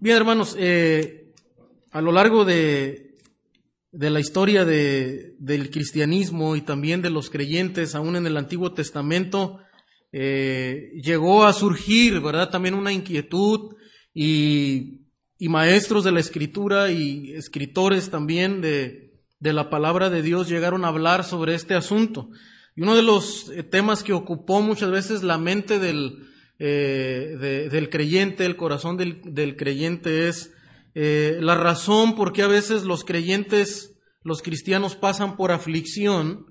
Bien, hermanos, eh, a lo largo de, de la historia de, del cristianismo y también de los creyentes, aún en el Antiguo Testamento, eh, llegó a surgir, ¿verdad? También una inquietud y, y, maestros de la escritura y escritores también de, de la palabra de Dios llegaron a hablar sobre este asunto. Y uno de los eh, temas que ocupó muchas veces la mente del, eh, del creyente, el corazón del, del creyente es eh, la razón por qué a veces los creyentes, los cristianos pasan por aflicción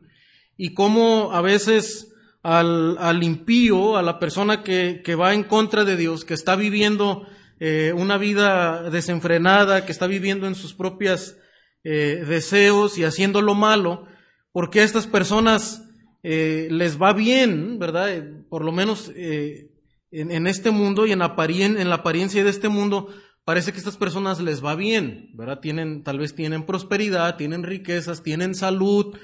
y cómo a veces al, al impío, a la persona que, que, va en contra de Dios, que está viviendo eh, una vida desenfrenada, que está viviendo en sus propias deseos y haciendo lo malo, porque a estas personas les va bien, ¿verdad? Por lo menos en, este mundo y en, aparien, en la apariencia de este mundo, parece que a estas personas les va bien, ¿verdad? Tienen, tal vez tienen prosperidad, tienen riquezas, tienen salud,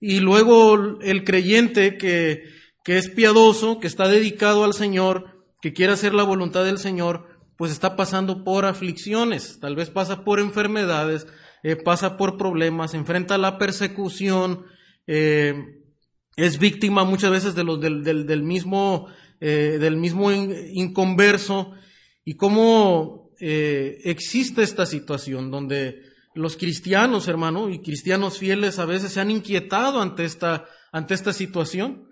y luego el creyente que, que es piadoso, que está dedicado al Señor, que quiere hacer la voluntad del Señor, pues está pasando por aflicciones, tal vez pasa por enfermedades, eh, pasa por problemas, enfrenta la persecución, eh, es víctima muchas veces de los, del, del, del mismo eh, del mismo inconverso y cómo eh, existe esta situación donde los cristianos, hermano, y cristianos fieles a veces se han inquietado ante esta, ante esta situación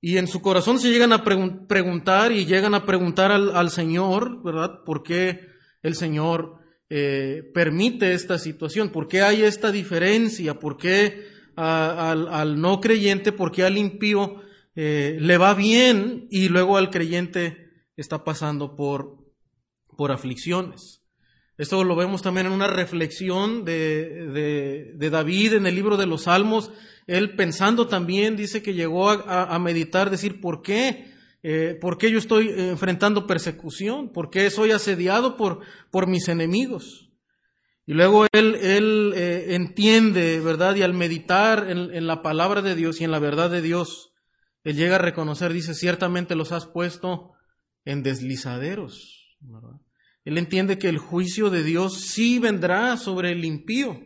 y en su corazón se llegan a pregun preguntar y llegan a preguntar al, al, Señor, ¿verdad? ¿Por qué el Señor eh, permite esta situación? ¿Por qué hay esta diferencia? ¿Por qué al, al no creyente, por qué al impío eh, le va bien y luego al creyente está pasando por, por aflicciones. Esto lo vemos también en una reflexión de, de, David en el libro de los Salmos. Él pensando también dice que llegó a, a meditar, decir, ¿por qué? Eh, ¿Por qué yo estoy enfrentando persecución? ¿Por qué soy asediado por, por mis enemigos? Y luego él, él eh, entiende, ¿verdad? Y al meditar en, en la palabra de Dios y en la verdad de Dios, él llega a reconocer, dice, ciertamente los has puesto en deslizaderos. Él entiende que el juicio de Dios sí vendrá sobre el impío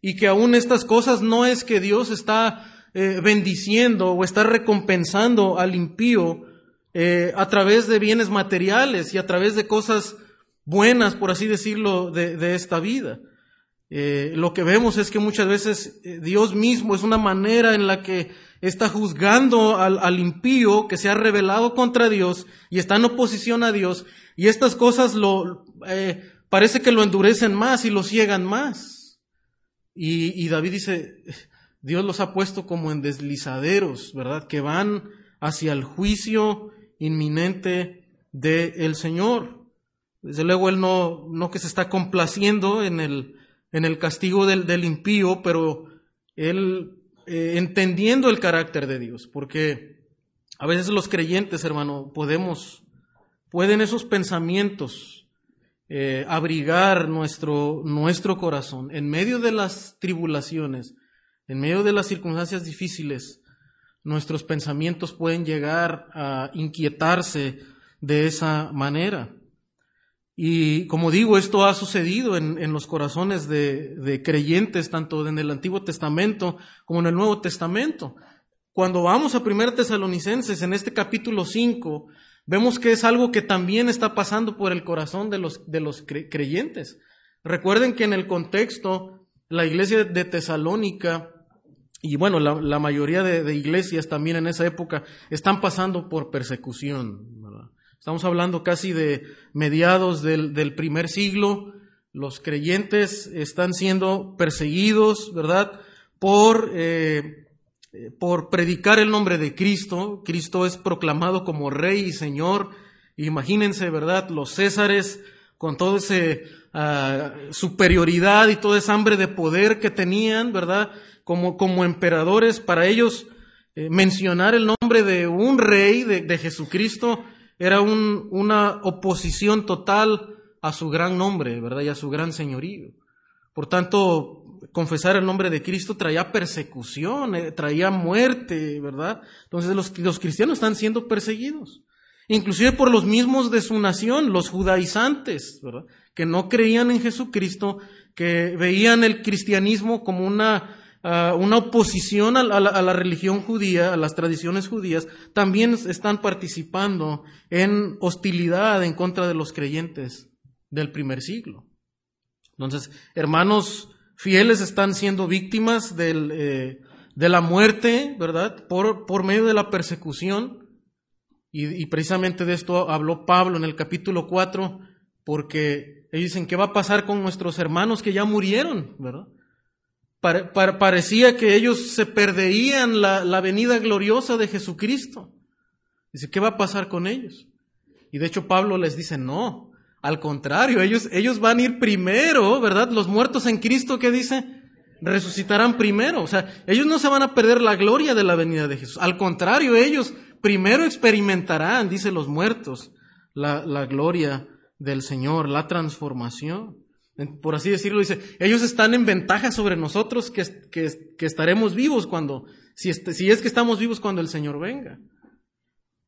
y que aún estas cosas no es que Dios está eh, bendiciendo o está recompensando al impío eh, a través de bienes materiales y a través de cosas buenas, por así decirlo, de, esta vida. Eh, lo que vemos es que muchas veces Dios mismo es una manera en la que está juzgando al, al, impío que se ha rebelado contra Dios y está en oposición a Dios y estas cosas lo eh, parece que lo endurecen más y lo ciegan más. Y, y, David dice, Dios los ha puesto como en deslizaderos, ¿verdad? Que van hacia el juicio inminente del el Señor. Desde luego Él no, no que se está complaciendo en el, en el castigo del, del impío, pero Él eh, entendiendo el carácter de Dios, porque a veces los creyentes, hermano, podemos, pueden esos pensamientos eh, abrigar nuestro, nuestro corazón en medio de las tribulaciones, en medio de las circunstancias difíciles, nuestros pensamientos pueden llegar a inquietarse de esa manera. Y como digo, esto ha sucedido en, en los corazones de, de, creyentes, tanto en el Antiguo Testamento como en el Nuevo Testamento. Cuando vamos a 1 Tesalonicenses, en este capítulo 5, vemos que es algo que también está pasando por el corazón de los, de los creyentes. Recuerden que en el contexto, la iglesia de Tesalónica, y bueno, la, mayoría de, iglesias también en esa época, están pasando por persecución. Estamos hablando casi de mediados del, del, primer siglo. Los creyentes están siendo perseguidos, ¿verdad? Por, eh, por predicar el nombre de Cristo. Cristo es proclamado como Rey y Señor. Imagínense, ¿verdad? Los Césares con toda esa uh, superioridad y toda esa hambre de poder que tenían, ¿verdad? Como, como emperadores, para ellos eh, mencionar el nombre de un rey, de, de Jesucristo, era un, una oposición total a su gran nombre, ¿verdad? Y a su gran señorío. Por tanto, confesar el nombre de Cristo traía persecución, eh, traía muerte, ¿verdad? Entonces los, los cristianos están siendo perseguidos. inclusive por los mismos de su nación, los judaizantes, ¿verdad? que no creían en Jesucristo, que veían el cristianismo como una, ah, una oposición a la, a la, religión judía, a las tradiciones judías, también están participando en hostilidad en contra de los creyentes del primer siglo. Entonces, hermanos fieles están siendo víctimas del, eh, de la muerte, ¿verdad? Por, por medio de la persecución. Y, y, precisamente de esto habló Pablo en el capítulo 4, porque ellos dicen, ¿qué va a pasar con nuestros hermanos que ya murieron, ¿verdad? Pare, parecía que ellos se perderían la, la venida gloriosa de Jesucristo. Dice, ¿qué va a pasar con ellos? Y de hecho Pablo les dice, no, al contrario, ellos, ellos van a ir primero, ¿verdad? Los muertos en Cristo, ¿qué dice? Resucitarán primero. O sea, ellos no se van a perder la gloria de la venida de Jesús. Al contrario, ellos primero experimentarán, dice los muertos, la, la gloria del Señor, la transformación. Por así decirlo, dice, ellos están en ventaja sobre nosotros que, que, estaremos vivos cuando, si, si es que estamos vivos cuando el Señor venga.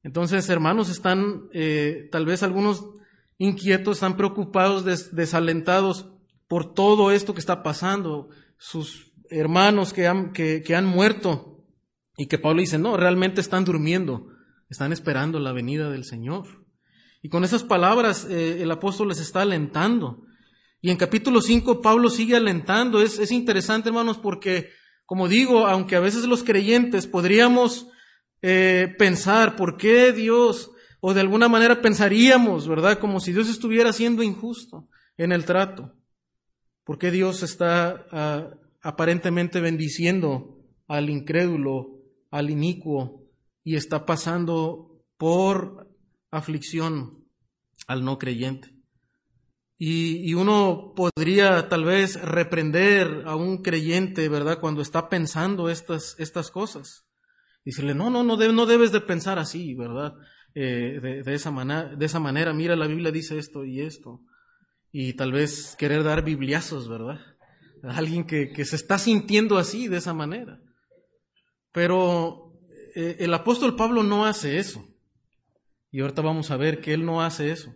Entonces, hermanos, están eh, tal vez algunos inquietos, están preocupados, desalentados por todo esto que está pasando, sus hermanos que han, que, han muerto. Y que Pablo dice, no, realmente están durmiendo, están esperando la venida del Señor. Y con esas palabras eh, el apóstol les está alentando. Y en capítulo 5 Pablo sigue alentando. Es, es interesante, hermanos, porque, como digo, aunque a veces los creyentes podríamos eh, pensar, ¿por qué Dios o de alguna manera pensaríamos, ¿verdad? Como si Dios estuviera siendo injusto en el trato. Porque Dios está uh, aparentemente bendiciendo al incrédulo, al inicuo, y está pasando por aflicción al no creyente. Y, uno podría tal vez reprender a un creyente, ¿verdad? Cuando está pensando estas, estas cosas. Decirle, no, no, no, no debes de pensar así, ¿verdad? Eh, de, esa manera, de esa manera, mira, la Biblia dice esto y esto. Y tal vez querer dar bibliazos, ¿verdad? A alguien que, que se está sintiendo así, de esa manera. Pero eh, el apóstol Pablo no hace eso. Y ahorita vamos a ver que él no hace eso.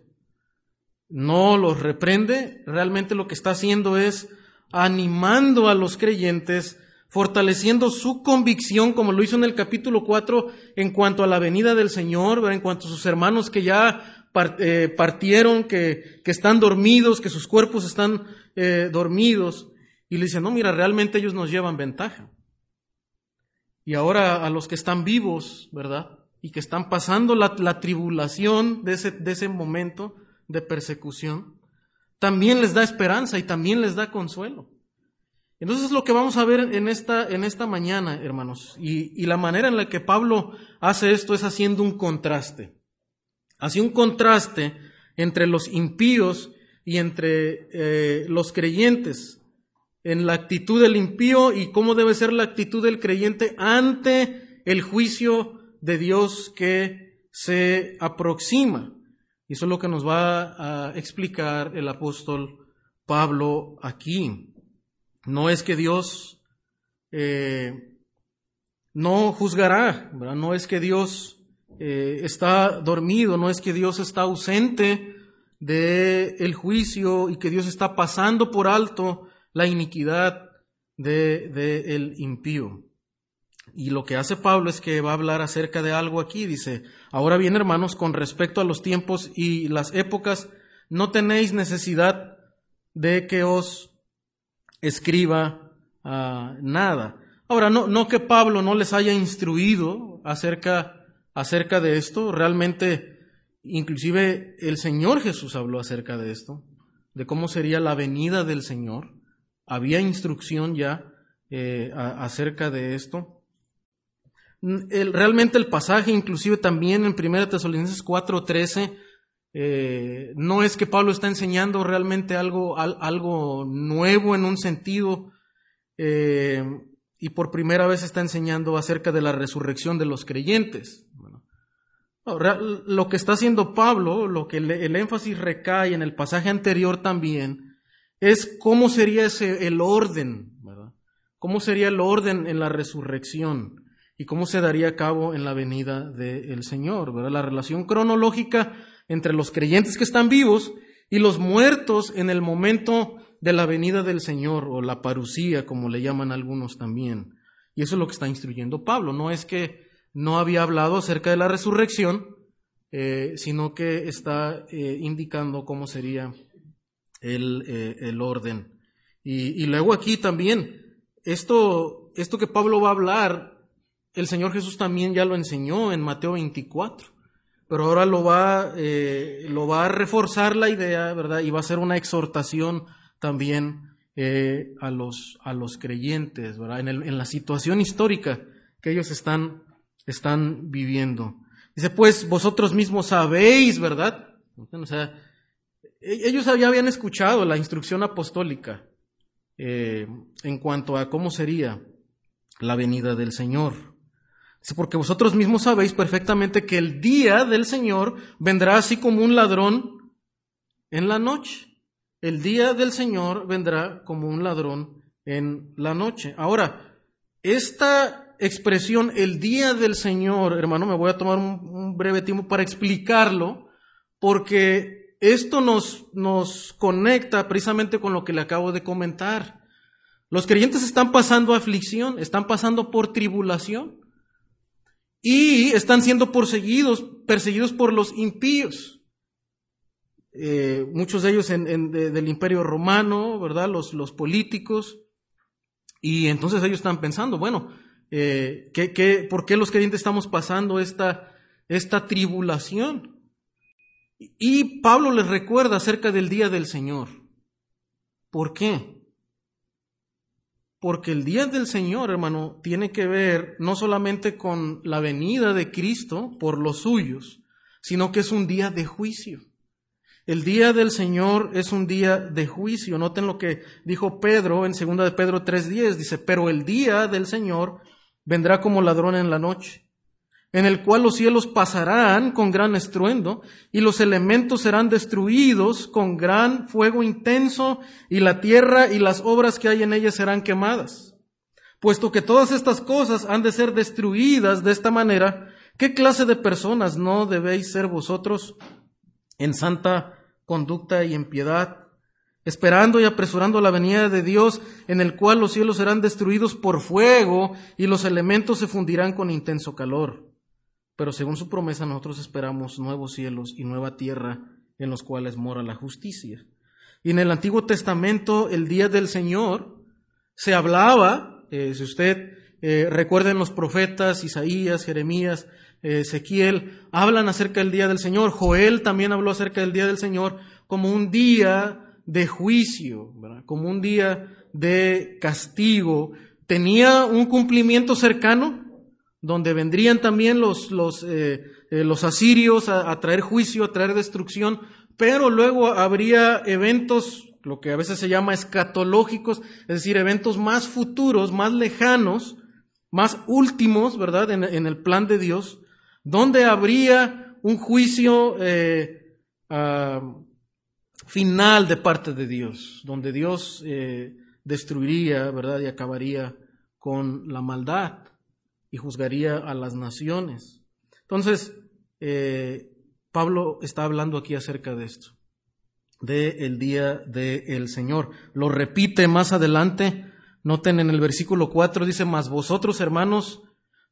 No los reprende, realmente lo que está haciendo es animando a los creyentes fortaleciendo su convicción, como lo hizo en el capítulo 4, en cuanto a la venida del Señor, en cuanto a sus hermanos que ya eh, partieron, que, están dormidos, que sus cuerpos están eh, dormidos. Y le dice, no, mira, realmente ellos nos llevan ventaja. Y ahora a los que están vivos, ¿verdad? Y que están pasando la, la tribulación de ese momento de persecución, también les da esperanza y también les da consuelo. Entonces lo que vamos a ver en esta, en esta mañana, hermanos, y, y, la manera en la que Pablo hace esto es haciendo un contraste. Hace un contraste entre los impíos y entre eh, los creyentes, en la actitud del impío y cómo debe ser la actitud del creyente ante el juicio de Dios que se aproxima. Y eso es lo que nos va a explicar el apóstol Pablo aquí. No es que Dios eh, no juzgará, no es que Dios eh, está dormido, no es que Dios está ausente del el juicio y que Dios está pasando por alto la iniquidad del de, el impío. Y lo que hace Pablo es que va a hablar acerca de algo aquí. Dice, ahora bien hermanos, con respecto a los tiempos y las épocas, no tenéis necesidad de que os escriba uh, nada. Ahora, no, no que Pablo no les haya instruido acerca, acerca de esto, realmente, inclusive el Señor Jesús habló acerca de esto, de cómo sería la venida del Señor. Había instrucción ya eh, acerca de esto. El, realmente el pasaje, inclusive también en 1 Tesalonicenses 4:13, eh, no es que Pablo está enseñando realmente algo, algo nuevo en un sentido eh, y por primera vez está enseñando acerca de la resurrección de los creyentes. lo que está haciendo Pablo, lo que el énfasis recae en el pasaje anterior también, es cómo sería ese, el orden. ¿Cómo sería el orden en la resurrección? Y cómo se daría a cabo en la venida del Señor, ¿verdad? La relación cronológica entre los creyentes que están vivos y los muertos en el momento de la venida del Señor o la parucía, como le llaman algunos también. Y eso es lo que está instruyendo Pablo. No es que no había hablado acerca de la resurrección, eh, sino que está eh, indicando cómo sería el, eh, el orden. Y, y, luego aquí también, esto, esto que Pablo va a hablar, el Señor Jesús también ya lo enseñó en Mateo 24 pero ahora lo va, eh, lo va a reforzar la idea, ¿verdad? Y va a ser una exhortación también eh, a, los, a los creyentes, ¿verdad? En, la situación histórica que ellos están, están viviendo. Dice, pues vosotros mismos sabéis, ¿verdad? O sea, e, ellos ya habían escuchado la instrucción apostólica eh, en cuanto a cómo sería la venida del Señor. Porque vosotros mismos sabéis perfectamente que el día del Señor vendrá así como un ladrón en la noche. El día del Señor vendrá como un ladrón en la noche. Ahora, esta expresión, el día del Señor, hermano, me voy a tomar un, breve tiempo para explicarlo, porque esto nos, nos conecta precisamente con lo que le acabo de comentar. Los creyentes están pasando aflicción, están pasando por tribulación y están siendo perseguidos, perseguidos por los impíos. Eh, muchos de ellos en, del imperio romano, ¿verdad? Los, los, políticos. Y entonces ellos están pensando, bueno, eh, ¿qué, qué, por qué los creyentes estamos pasando esta, esta tribulación? Y Pablo les recuerda acerca del día del Señor. ¿Por qué? Porque el día del Señor, hermano, tiene que ver no solamente con la venida de Cristo por los suyos, sino que es un día de juicio. El día del Señor es un día de juicio. Noten lo que dijo Pedro en 2 de Pedro 3:10. Dice, pero el día del Señor vendrá como ladrón en la noche en el cual los cielos pasarán con gran estruendo, y los elementos serán destruidos con gran fuego intenso, y la tierra y las obras que hay en ella serán quemadas. Puesto que todas estas cosas han de ser destruidas de esta manera, ¿qué clase de personas no debéis ser vosotros en santa conducta y en piedad, esperando y apresurando la venida de Dios, en el cual los cielos serán destruidos por fuego y los elementos se fundirán con intenso calor? Pero según su promesa nosotros esperamos nuevos cielos y nueva tierra en los cuales mora la justicia. Y en el Antiguo Testamento, el día del Señor, se hablaba, eh, si usted eh, recuerden los profetas, Isaías, Jeremías, eh, Ezequiel, hablan acerca del día del Señor. Joel también habló acerca del día del Señor como un día de juicio, como un día de castigo. ¿Tenía un cumplimiento cercano? Donde vendrían también los, los, eh, eh, los asirios a, traer juicio, a traer destrucción, pero luego habría eventos, lo que a veces se llama escatológicos, es decir, eventos más futuros, más lejanos, más últimos, ¿verdad?, en, el plan de Dios, donde habría un juicio eh, ah, final de parte de Dios, donde Dios destruiría, ¿verdad?, y acabaría con la maldad y juzgaría a las naciones. Entonces, eh, Pablo está hablando aquí acerca de esto, de el día del Señor. Lo repite más adelante. Noten en el versículo 4, dice, mas vosotros, hermanos,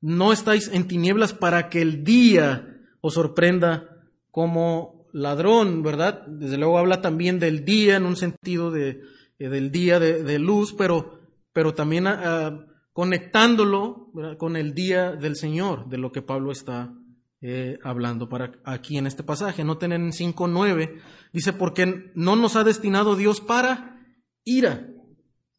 no estáis en tinieblas para que el día os sorprenda como ladrón, ¿verdad? Desde luego habla también del día en un sentido de, eh, del día de, luz, pero, pero también uh, conectándolo con el día del Señor, de lo que Pablo está eh, hablando para aquí en este pasaje. Noten en 5.9, dice, porque no nos ha destinado Dios para ira.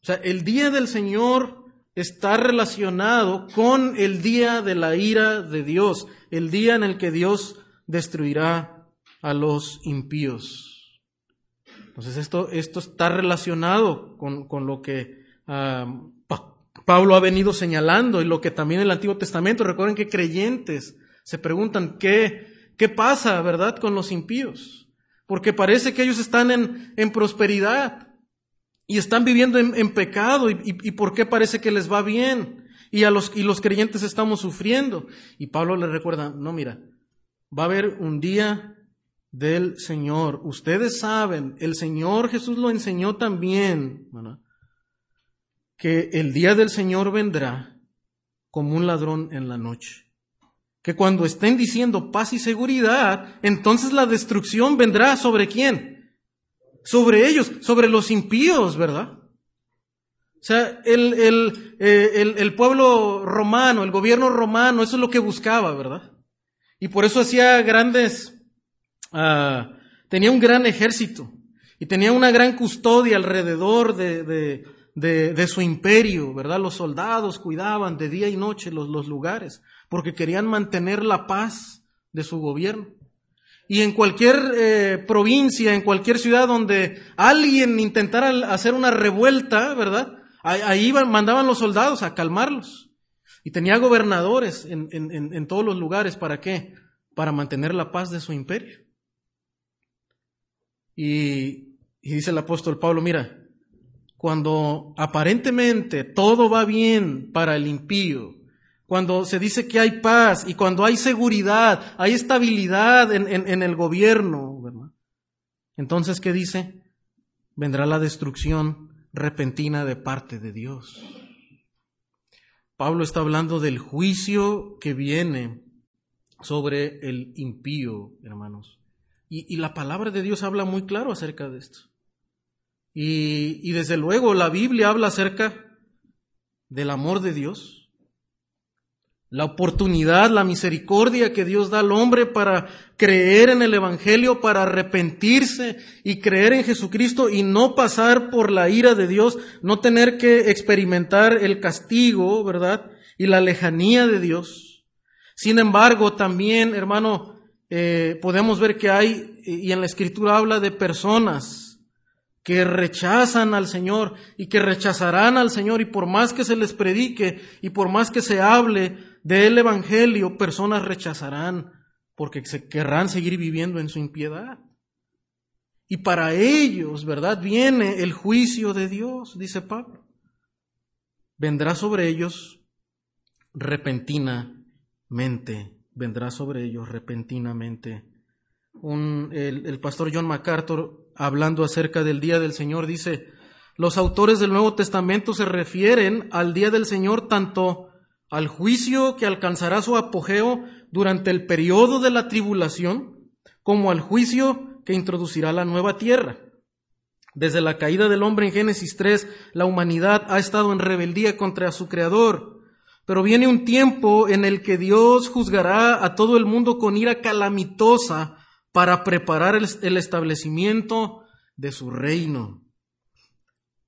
O sea, el día del Señor está relacionado con el día de la ira de Dios, el día en el que Dios destruirá a los impíos. Entonces esto, esto está relacionado con, con lo que ah, Pablo ha venido señalando y lo que también en el Antiguo Testamento, recuerden que creyentes se preguntan qué, qué pasa, ¿verdad?, con los impíos. Porque parece que ellos están en, en prosperidad y están viviendo en, pecado y, y, por qué parece que les va bien. y, a los, y los creyentes estamos sufriendo. Y Pablo le recuerda, no, mira, va a haber un día del Señor. Ustedes saben, el Señor Jesús lo enseñó también, que el día del Señor vendrá como un ladrón en la noche. Que cuando estén diciendo paz y seguridad, entonces la destrucción vendrá sobre quién? Sobre ellos, sobre los impíos, ¿verdad? O sea, el, el, eh, el, el pueblo romano, el gobierno romano, eso es lo que buscaba, ¿verdad? Y por eso hacía grandes, uh, tenía un gran ejército y tenía una gran custodia alrededor de, de, de, de, su imperio, ¿verdad? Los soldados cuidaban de día y noche los, los lugares porque querían mantener la paz de su gobierno. Y en cualquier eh, provincia, en cualquier ciudad donde alguien intentara hacer una revuelta, ¿verdad? Ahí mandaban los soldados a calmarlos. Y tenía gobernadores en, en, en, todos los lugares. ¿Para qué? Para mantener la paz de su imperio. Y, y dice el apóstol Pablo, mira, cuando aparentemente todo va bien para el impío, cuando se dice que hay paz y cuando hay seguridad, hay estabilidad en, en, el gobierno. Entonces, ¿qué dice? Vendrá la destrucción repentina de parte de Dios. Pablo está hablando del juicio que viene sobre el impío, hermanos. Y, la palabra de Dios habla muy claro acerca de esto. Y, y desde luego la Biblia habla acerca del amor de Dios, la oportunidad, la misericordia que Dios da al hombre para creer en el Evangelio, para arrepentirse y creer en Jesucristo y no pasar por la ira de Dios, no tener que experimentar el castigo, ¿verdad? Y la lejanía de Dios. Sin embargo, también, hermano, eh, podemos ver que hay, y en la Escritura habla de personas que rechazan al Señor y que rechazarán al Señor y por más que se les predique y por más que se hable, del Evangelio, personas rechazarán porque se querrán seguir viviendo en su impiedad. Y para ellos, ¿verdad? Viene el juicio de Dios, dice Pablo. Vendrá sobre ellos repentinamente, vendrá sobre ellos repentinamente. El, el pastor John MacArthur, hablando acerca del día del Señor, dice, los autores del Nuevo Testamento se refieren al día del Señor tanto al juicio que alcanzará su apogeo durante el periodo de la tribulación, como al juicio que introducirá la nueva tierra. Desde la caída del hombre en Génesis 3, la humanidad ha estado en rebeldía contra su Creador. Pero viene un tiempo en el que Dios juzgará a todo el mundo con ira calamitosa para preparar el, establecimiento de su reino.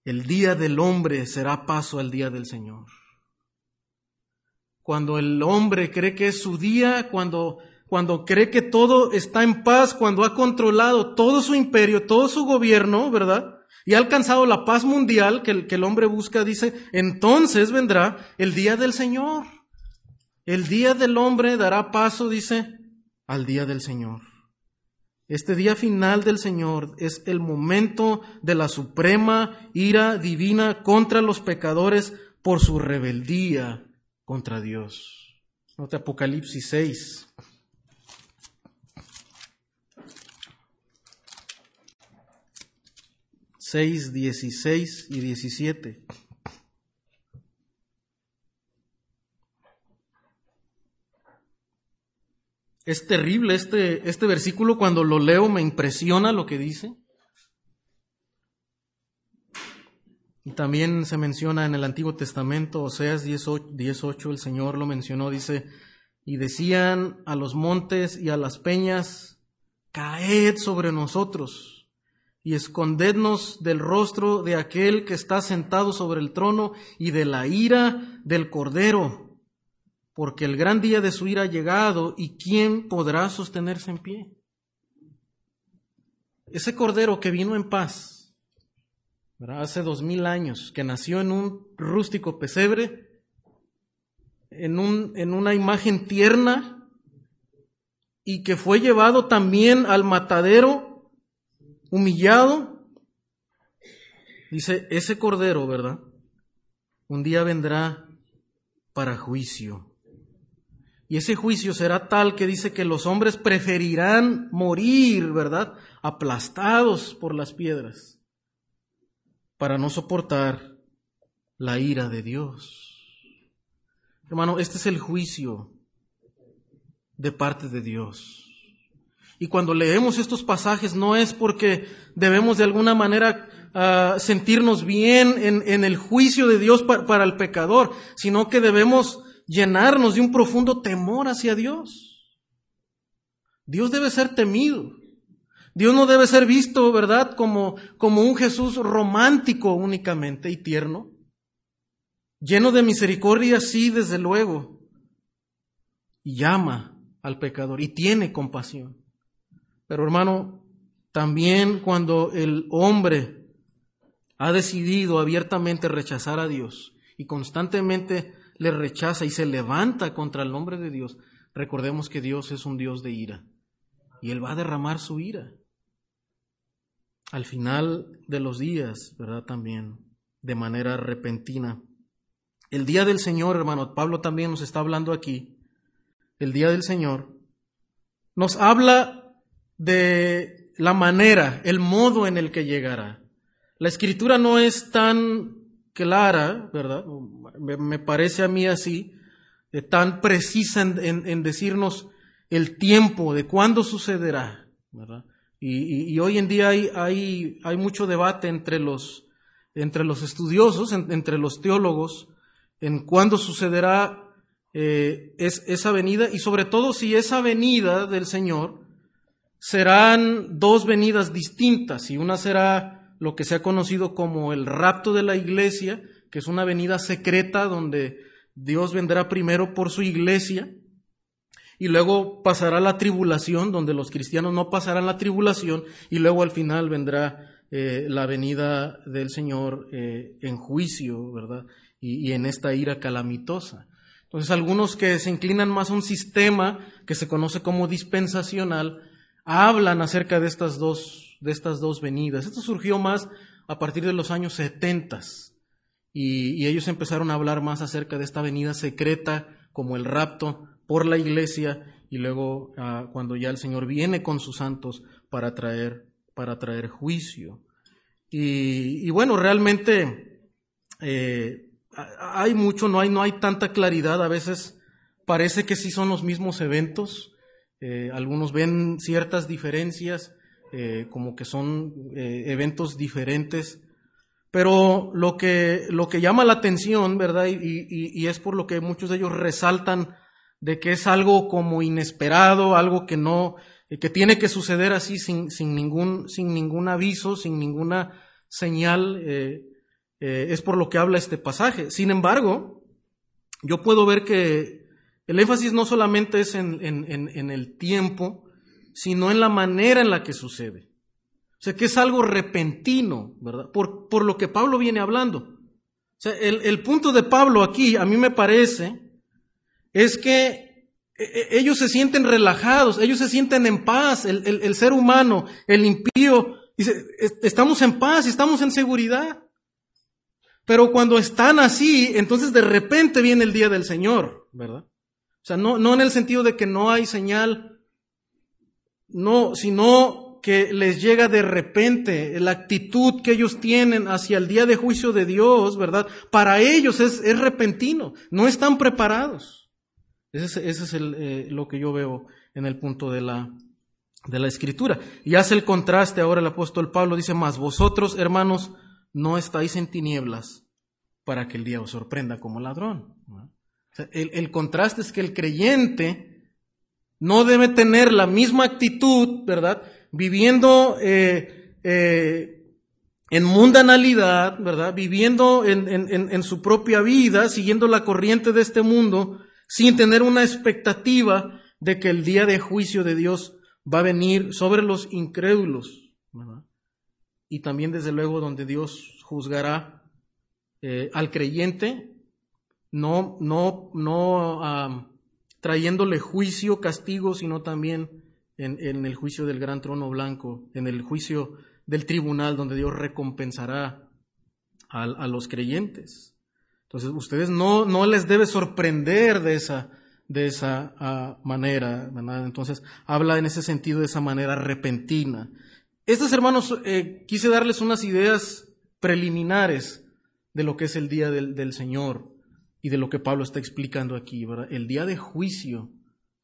El día del hombre será paso al día del Señor cuando el hombre cree que es su día, cuando, cuando cree que todo está en paz, cuando ha controlado todo su imperio, todo su gobierno, ¿verdad? Y ha alcanzado la paz mundial que el, que el hombre busca, dice, entonces vendrá el día del Señor. El día del hombre dará paso, dice, al día del Señor. Este día final del Señor es el momento de la suprema ira divina contra los pecadores por su rebeldía contra Dios. Nota Apocalipsis 6. Seis, dieciséis y diecisiete. Es terrible este, este versículo cuando lo leo, me impresiona lo que dice. Y también se menciona en el Antiguo Testamento, Oseas 18, el Señor lo mencionó, dice, y decían a los montes y a las peñas, caed sobre nosotros y escondednos del rostro de aquel que está sentado sobre el trono y de la ira del Cordero, porque el gran día de su ira ha llegado y ¿quién podrá sostenerse en pie? Ese Cordero que vino en paz, hace dos mil años, que nació en un rústico pesebre, en, un, en una imagen tierna, y que fue llevado también al matadero, humillado. Dice, ese cordero, ¿verdad? Un día vendrá para juicio. Y ese juicio será tal que dice que los hombres preferirán morir, ¿verdad? Aplastados por las piedras para no soportar la ira de Dios. Hermano, este es el juicio de parte de Dios. Y cuando leemos estos pasajes no es porque debemos de alguna manera uh, sentirnos bien en, el juicio de Dios pa para el pecador, sino que debemos llenarnos de un profundo temor hacia Dios. Dios debe ser temido. Dios no debe ser visto, ¿verdad?, como, como un Jesús romántico únicamente y tierno. Lleno de misericordia, sí, desde luego. Y llama al pecador y tiene compasión. Pero hermano, también cuando el hombre ha decidido abiertamente rechazar a Dios y constantemente le rechaza y se levanta contra el nombre de Dios, recordemos que Dios es un Dios de ira y Él va a derramar su ira. Al final de los días, ¿verdad? También, de manera repentina. El día del Señor, hermano, Pablo también nos está hablando aquí. El día del Señor nos habla de la manera, el modo en el que llegará. La escritura no es tan clara, ¿verdad? Me, parece a mí así, eh, tan precisa en, decirnos el tiempo de cuándo sucederá. Y, hoy en día hay, hay, mucho debate entre los, entre los estudiosos, entre los teólogos, en cuándo sucederá eh, es, esa venida y sobre todo si esa venida del Señor serán dos venidas distintas y una será lo que se ha conocido como el rapto de la iglesia, que es una venida secreta donde Dios vendrá primero por su iglesia y luego pasará la tribulación, donde los cristianos no pasarán la tribulación y luego al final vendrá eh, la venida del Señor eh, en juicio, ¿verdad? Y, y en esta ira calamitosa. Entonces algunos que se inclinan más a un sistema que se conoce como dispensacional, hablan acerca de estas dos, de estas dos venidas. Esto surgió más a partir de los años 70 y, ellos empezaron a hablar más acerca de esta venida secreta como el rapto por la iglesia y luego ah, cuando ya el Señor viene con sus santos para traer, para traer juicio. Y, bueno, realmente eh, hay mucho, no hay, no hay tanta claridad, a veces parece que sí son los mismos eventos, eh, algunos ven ciertas diferencias, eh, como que son eventos diferentes, pero lo que, lo que llama la atención, ¿verdad? Y, es por lo que muchos de ellos resaltan de que es algo como inesperado, algo que no, que tiene que suceder así sin, sin, ningún, sin ningún aviso, sin ninguna señal, es por lo que habla este pasaje. Sin embargo, yo puedo ver que el énfasis no solamente es en, el tiempo, sino en la manera en la que sucede. O sea, que es algo repentino, ¿verdad? Por, por lo que Pablo viene hablando. O sea, el, punto de Pablo aquí, a mí me parece, es que e, e, ellos se sienten relajados, ellos se sienten en paz, el, el, ser humano, el impío, dice, estamos en paz, estamos en seguridad. Pero cuando están así, entonces de repente viene el día del Señor, ¿verdad? O sea, no, no en el sentido de que no hay señal, no, sino que les llega de repente la actitud que ellos tienen hacia el día de juicio de Dios, ¿verdad? Para ellos es, es repentino, no están preparados. Ese es, es eh, lo que yo veo en el punto de la, de la escritura. Y hace el contraste ahora el apóstol Pablo, dice más, vosotros hermanos no estáis en tinieblas para que el día os sorprenda como ladrón. El, contraste es que el creyente no debe tener la misma actitud, ¿verdad? Viviendo eh, eh, en mundanalidad, ¿verdad? Viviendo en, en, su propia vida, siguiendo la corriente de este mundo, sin tener una expectativa de que el día de juicio de Dios va a venir sobre los incrédulos, ¿verdad? Y también, desde luego, donde Dios juzgará eh, al creyente no, no, no trayéndole juicio, castigo, sino también en, el juicio del gran trono blanco, en el juicio del tribunal donde Dios recompensará a, los creyentes. Entonces, ustedes no, no les debe sorprender de esa, de esa ah, manera, Entonces, habla en ese sentido de esa manera repentina. Estos hermanos, eh, quise darles unas ideas preliminares de lo que es el día del, del Señor y de lo que Pablo está explicando aquí. El día de juicio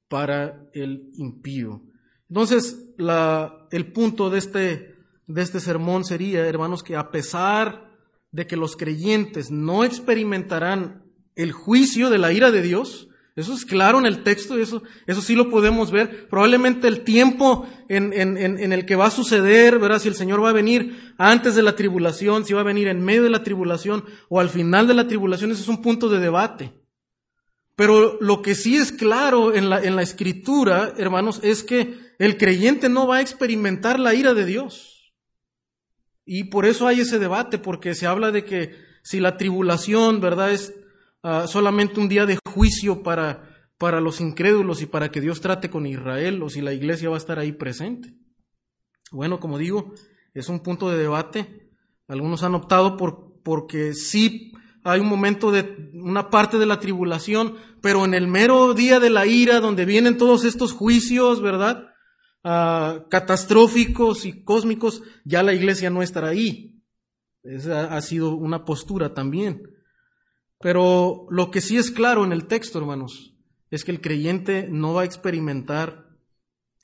para el impío. Entonces, la, el punto de este, de este sermón sería, hermanos, que a pesar de que los creyentes no experimentarán el juicio de la ira de Dios, eso es claro en el texto, eso, eso sí lo podemos ver. Probablemente el tiempo en, en, en, el que va a suceder, ¿verdad? Si el Señor va a venir antes de la tribulación, si va a venir en medio de la tribulación o al final de la tribulación, eso es un punto de debate. Pero lo que sí es claro en la, en la escritura, hermanos, es que el creyente no va a experimentar la ira de Dios. Y por eso hay ese debate, porque se habla de que si la tribulación, ¿verdad?, es ah, solamente un día de juicio para, para los incrédulos y para que Dios trate con Israel, o si la iglesia va a estar ahí presente. Bueno, como digo, es un punto de debate. Algunos han optado por, porque sí hay un momento de una parte de la tribulación, pero en el mero día de la ira, donde vienen todos estos juicios, ¿verdad? Ah, catastróficos y cósmicos, ya la iglesia no estará ahí. Esa ha sido una postura también. Pero lo que sí es claro en el texto, hermanos, es que el creyente no va a experimentar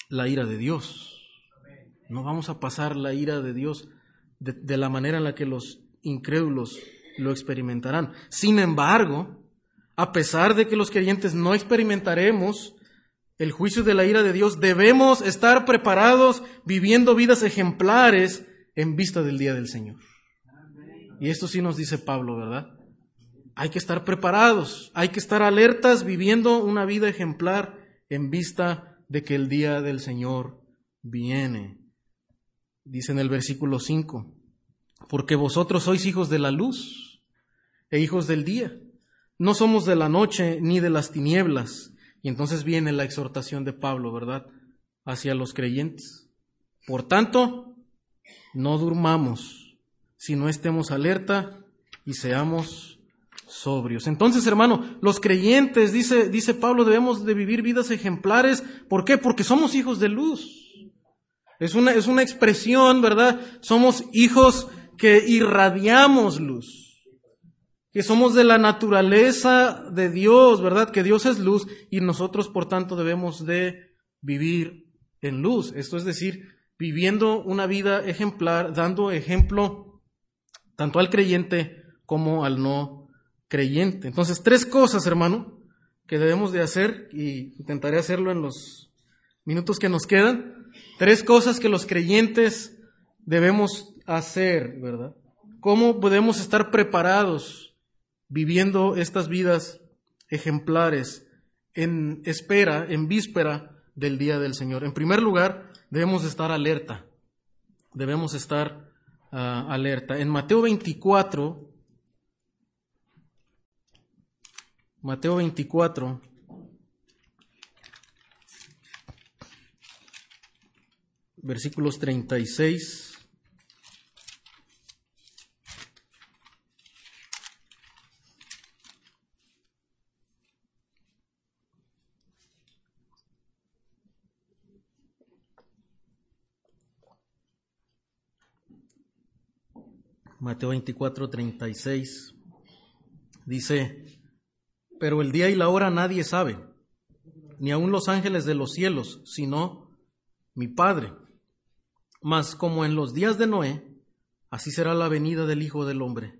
la ira de Dios. No vamos a pasar la ira de Dios de, de la manera en la que los incrédulos lo experimentarán. Sin embargo, a pesar de que los creyentes no experimentaremos el juicio de la ira de Dios, debemos estar preparados viviendo vidas ejemplares en vista del día del Señor. Y esto sí nos dice Pablo, ¿verdad? Hay que estar preparados, hay que estar alertas viviendo una vida ejemplar en vista de que el día del Señor viene. Dice en el versículo 5, porque vosotros sois hijos de la luz e hijos del día. No somos de la noche ni de las tinieblas. Y entonces viene la exhortación de Pablo, ¿verdad? Hacia los creyentes. Por tanto, no durmamos, sino estemos alerta y seamos sobrios. Entonces, hermano, los creyentes, dice, dice Pablo, debemos de vivir vidas ejemplares. ¿Por qué? Porque somos hijos de luz. Es una, es una expresión, ¿verdad? Somos hijos que irradiamos luz que somos de la naturaleza de Dios, ¿verdad? Que Dios es luz y nosotros por tanto debemos de vivir en luz. Esto es decir, viviendo una vida ejemplar, dando ejemplo tanto al creyente como al no creyente. Entonces, tres cosas, hermano, que debemos de hacer y intentaré hacerlo en los minutos que nos quedan. Tres cosas que los creyentes debemos hacer, ¿verdad? ¿Cómo podemos estar preparados viviendo estas vidas ejemplares en espera, en víspera del día del Señor. En primer lugar, debemos estar alerta. Debemos estar ah, alerta. En Mateo 24, Mateo 24, versículos 36 Mateo 24, 36. Dice, pero el día y la hora nadie sabe, ni aun los ángeles de los cielos, sino mi Padre. Mas como en los días de Noé, así será la venida del Hijo del Hombre.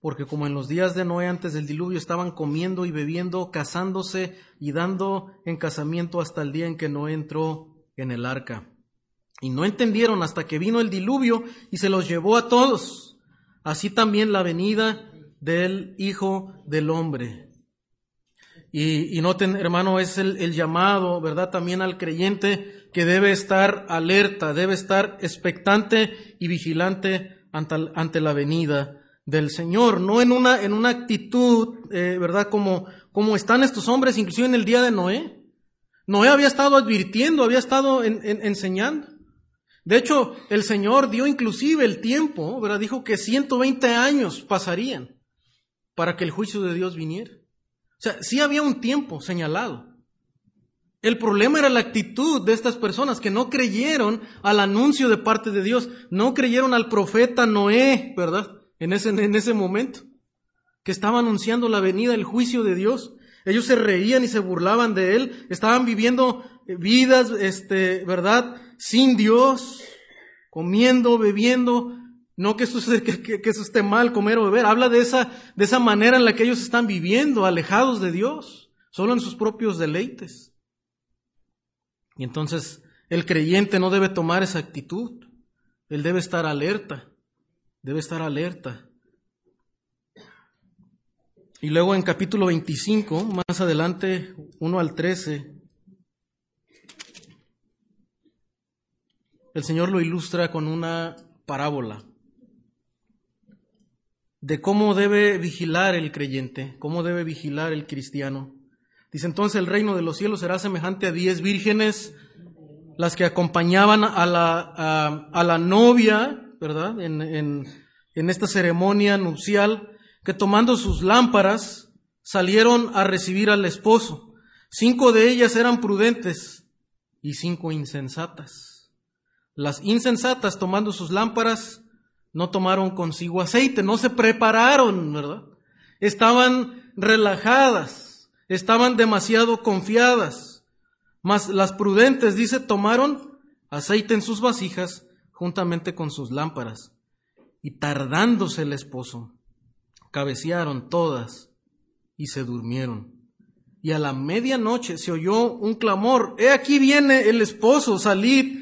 Porque como en los días de Noé antes del diluvio estaban comiendo y bebiendo, casándose y dando en casamiento hasta el día en que Noé entró en el arca. Y no entendieron hasta que vino el diluvio y se los llevó a todos así también la venida del Hijo del Hombre. Y, noten, hermano, es el, llamado, ¿verdad? También al creyente que debe estar alerta, debe estar expectante y vigilante ante, la venida del Señor, no en una, en una actitud, eh, ¿verdad? Como, como están estos hombres, inclusive en el día de Noé. Noé había estado advirtiendo, había estado enseñando. De hecho, el Señor dio inclusive el tiempo, ¿verdad? Dijo que 120 años pasarían. para que el juicio de Dios viniera. O sea, sí había un tiempo señalado. El problema era la actitud de estas personas que no creyeron al anuncio de parte de Dios, no creyeron al profeta Noé, ¿verdad? En ese, en ese momento, que estaba anunciando la venida, el juicio de Dios. Ellos se reían y se burlaban de él, estaban viviendo vidas, este, ¿verdad? Sin Dios, comiendo, bebiendo, no que eso, que, esté mal, comer o beber. Habla de esa, de esa manera en la que ellos están viviendo, alejados de Dios, solo en sus propios deleites. Y entonces el creyente no debe tomar esa actitud. Él debe estar alerta. Debe estar alerta. Y luego en capítulo 25, más adelante, 1 al 13, el Señor lo ilustra con una parábola de cómo debe vigilar el creyente, cómo debe vigilar el cristiano. Dice entonces el reino de los cielos será semejante a diez vírgenes, las que acompañaban a la, a, la novia, ¿verdad? En, en, en esta ceremonia nupcial, que tomando sus lámparas salieron a recibir al esposo. Cinco de ellas eran prudentes y cinco insensatas. Las insensatas tomando sus lámparas no tomaron consigo aceite, no se prepararon, ¿verdad? Estaban relajadas, estaban demasiado confiadas. Mas las prudentes, dice, tomaron aceite en sus vasijas juntamente con sus lámparas. Y tardándose el esposo, cabecearon todas y se durmieron. Y a la medianoche se oyó un clamor, He aquí viene el esposo, salid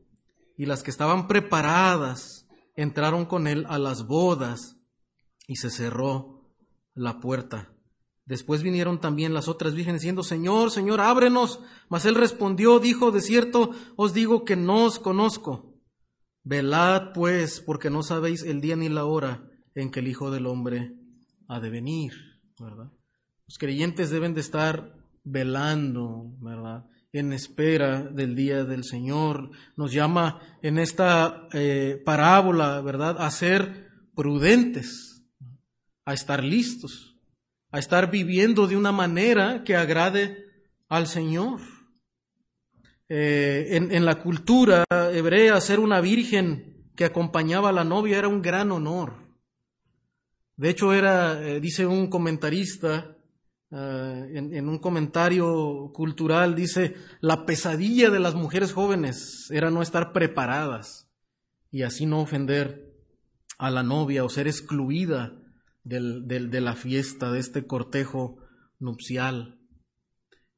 y las que estaban preparadas entraron con él a las bodas y se cerró la puerta. Después vinieron también las otras vírgenes diciendo, Señor, Señor, ábrenos. Mas él respondió, dijo, de cierto os digo que no os conozco. Velad pues, porque no sabéis el día ni la hora en que el Hijo del Hombre ha de venir, ¿verdad? Los creyentes deben de estar velando, ¿verdad? En espera del día del Señor. Nos llama en esta eh, parábola, ¿verdad?, a ser prudentes, a estar listos, a estar viviendo de una manera que agrade al Señor. Eh, en, la cultura hebrea, ser una virgen que acompañaba a la novia era un gran honor. De hecho, era, eh, dice un comentarista, Ah, en, un comentario cultural dice, la pesadilla de las mujeres jóvenes era no estar preparadas y así no ofender a la novia o ser excluida del, de la fiesta, de este cortejo nupcial.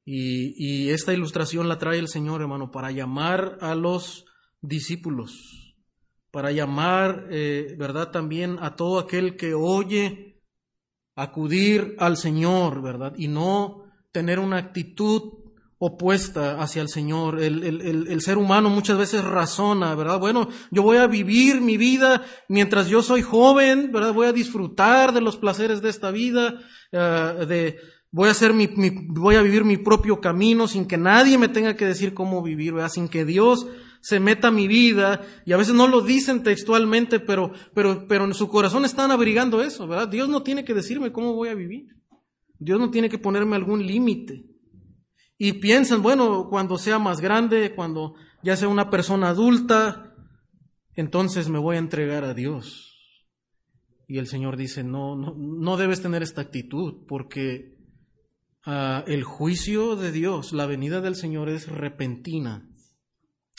Y, y, esta ilustración la trae el Señor, hermano, para llamar a los discípulos, para llamar, eh, ¿verdad?, también a todo aquel que oye acudir al Señor, ¿verdad? Y no tener una actitud opuesta hacia el Señor. El, el, el, ser humano muchas veces razona, ¿verdad? Bueno, yo voy a vivir mi vida mientras yo soy joven, ¿verdad? Voy a disfrutar de los placeres de esta vida, uh, de, voy a hacer mi, mi, voy a vivir mi propio camino sin que nadie me tenga que decir cómo vivir, ¿verdad? Sin que Dios se meta mi vida, y a veces no lo dicen textualmente, pero, pero, pero en su corazón están abrigando eso, ¿verdad? Dios no tiene que decirme cómo voy a vivir. Dios no tiene que ponerme algún límite. Y piensan, bueno, cuando sea más grande, cuando ya sea una persona adulta, entonces me voy a entregar a Dios. Y el Señor dice, no, no, no debes tener esta actitud, porque uh, el juicio de Dios, la venida del Señor es repentina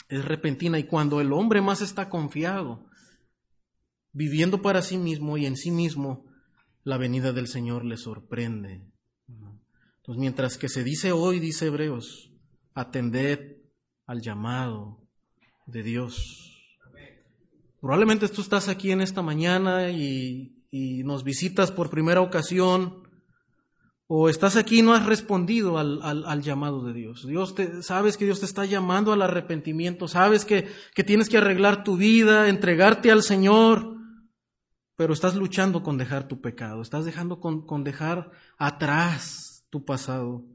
es repentina y cuando el hombre más está confiado, viviendo para sí mismo y en sí mismo, la venida del Señor le sorprende. Entonces, mientras que se dice hoy, dice Hebreos, atended al llamado de Dios. Probablemente tú estás aquí en esta mañana y, y nos visitas por primera ocasión o estás aquí y no has respondido al, al, llamado de Dios. Dios te, sabes que Dios te está llamando al arrepentimiento, sabes que, que tienes que arreglar tu vida, entregarte al Señor, pero estás luchando con dejar tu pecado, estás dejando con, con dejar atrás tu pasado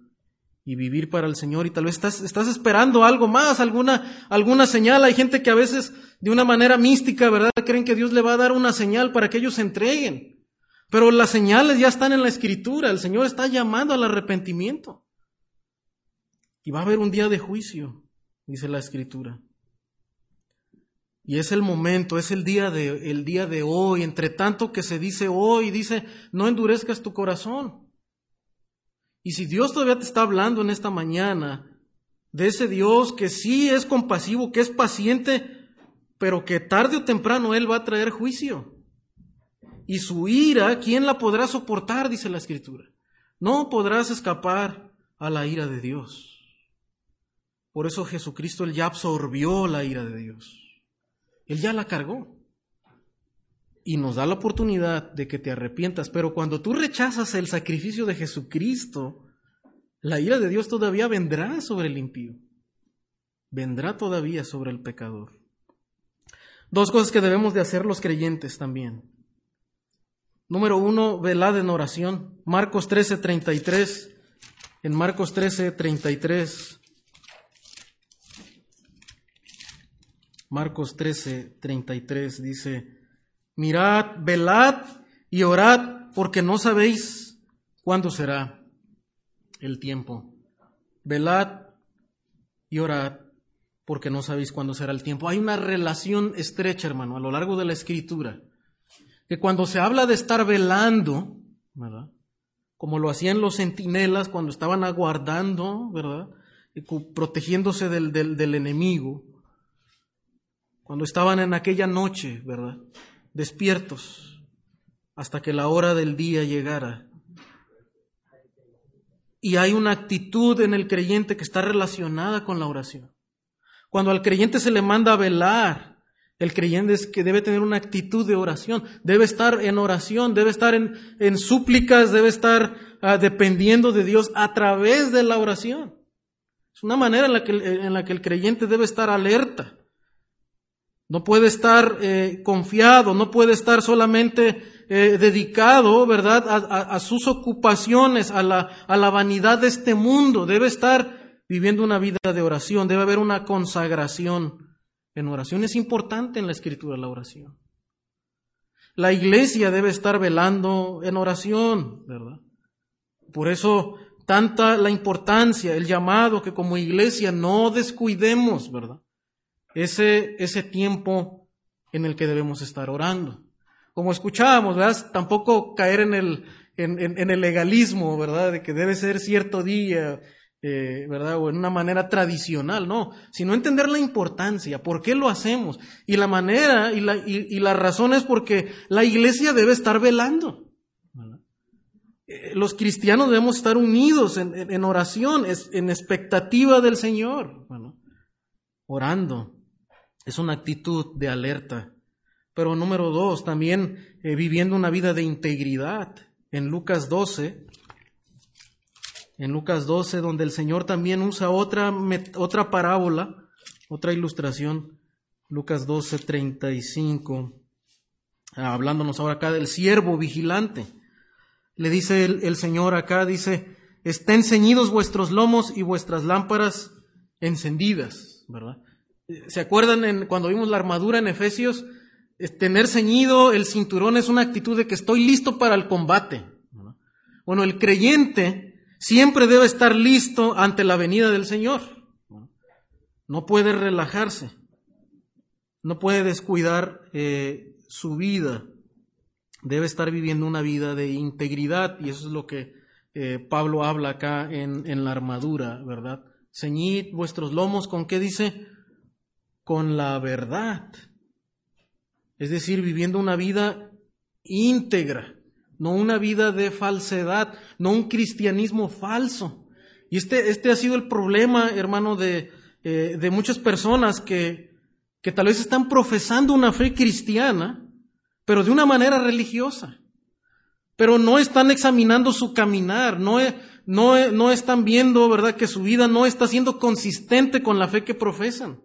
y vivir para el Señor y tal vez estás, estás esperando algo más, alguna, alguna señal. Hay gente que a veces de una manera mística, ¿verdad? Creen que Dios le va a dar una señal para que ellos se entreguen. Pero las señales ya están en la escritura. El Señor está llamando al arrepentimiento. Y va a haber un día de juicio, dice la escritura. Y es el momento, es el día de, el día de hoy. Entre tanto que se dice hoy, dice, no endurezcas tu corazón. Y si Dios todavía te está hablando en esta mañana de ese Dios que sí es compasivo, que es paciente, pero que tarde o temprano Él va a traer juicio. Y su ira, ¿quién la podrá soportar? Dice la Escritura. No podrás escapar a la ira de Dios. Por eso Jesucristo, Él ya absorbió la ira de Dios. Él ya la cargó. Y nos da la oportunidad de que te arrepientas. Pero cuando tú rechazas el sacrificio de Jesucristo, la ira de Dios todavía vendrá sobre el impío. Vendrá todavía sobre el pecador. Dos cosas que debemos de hacer los creyentes también. Número uno, velad en oración. Marcos 13, 33. En Marcos 13, 33. Marcos 13, 33 dice, mirad, velad y orad porque no sabéis cuándo será el tiempo. Velad y orad porque no sabéis cuándo será el tiempo. Hay una relación estrecha, hermano, a lo largo de la escritura que cuando se habla de estar velando, ¿verdad? Como lo hacían los centinelas cuando estaban aguardando, ¿verdad? protegiéndose del, del, del enemigo, cuando estaban en aquella noche, ¿verdad? Despiertos hasta que la hora del día llegara. Y hay una actitud en el creyente que está relacionada con la oración. Cuando al creyente se le manda a velar, el creyente es que debe tener una actitud de oración, debe estar en oración, debe estar en, en súplicas, debe estar ah, dependiendo de Dios a través de la oración. Es una manera en la que, en la que el creyente debe estar alerta. No puede estar eh, confiado, no puede estar solamente eh, dedicado, ¿verdad?, a, a, sus ocupaciones, a la, a la vanidad de este mundo. Debe estar viviendo una vida de oración, debe haber una consagración en oración. Es importante en la escritura la oración. La iglesia debe estar velando en oración, ¿verdad? Por eso tanta la importancia, el llamado que como iglesia no descuidemos, ¿verdad? Ese, ese tiempo en el que debemos estar orando. Como escuchábamos, ¿verdad? Tampoco caer en el, en, en el legalismo, ¿verdad? De que debe ser cierto día, eh, ¿verdad? O en una manera tradicional, no, sino entender la importancia, por qué lo hacemos. Y la manera y la, y, la razón es porque la iglesia debe estar velando. Eh, los cristianos debemos estar unidos en, en, oración, en expectativa del Señor, orando. Es una actitud de alerta. Pero número dos, también eh, viviendo una vida de integridad. En Lucas 12, en Lucas 12, donde el Señor también usa otra, otra parábola, otra ilustración. Lucas 12, 35, ah, hablándonos ahora acá del siervo vigilante. Le dice el, Señor acá, dice, estén ceñidos vuestros lomos y vuestras lámparas encendidas, ¿verdad? ¿Se acuerdan en, cuando vimos la armadura en Efesios? tener ceñido el cinturón es una actitud de que estoy listo para el combate. Bueno, el creyente siempre debe estar listo ante la venida del Señor. No puede relajarse, no puede descuidar eh, su vida, debe estar viviendo una vida de integridad y eso es lo que eh, Pablo habla acá en, en la armadura, ¿verdad? Ceñid vuestros lomos con qué dice? Con la verdad. Es decir, viviendo una vida íntegra no una vida de falsedad, no un cristianismo falso. Y este, este ha sido el problema, hermano, de, eh, de muchas personas que, que tal vez están profesando una fe cristiana, pero de una manera religiosa. pero no están examinando su caminar, no, no, no están viendo, ¿verdad?, que su vida no está siendo consistente con la fe que profesan.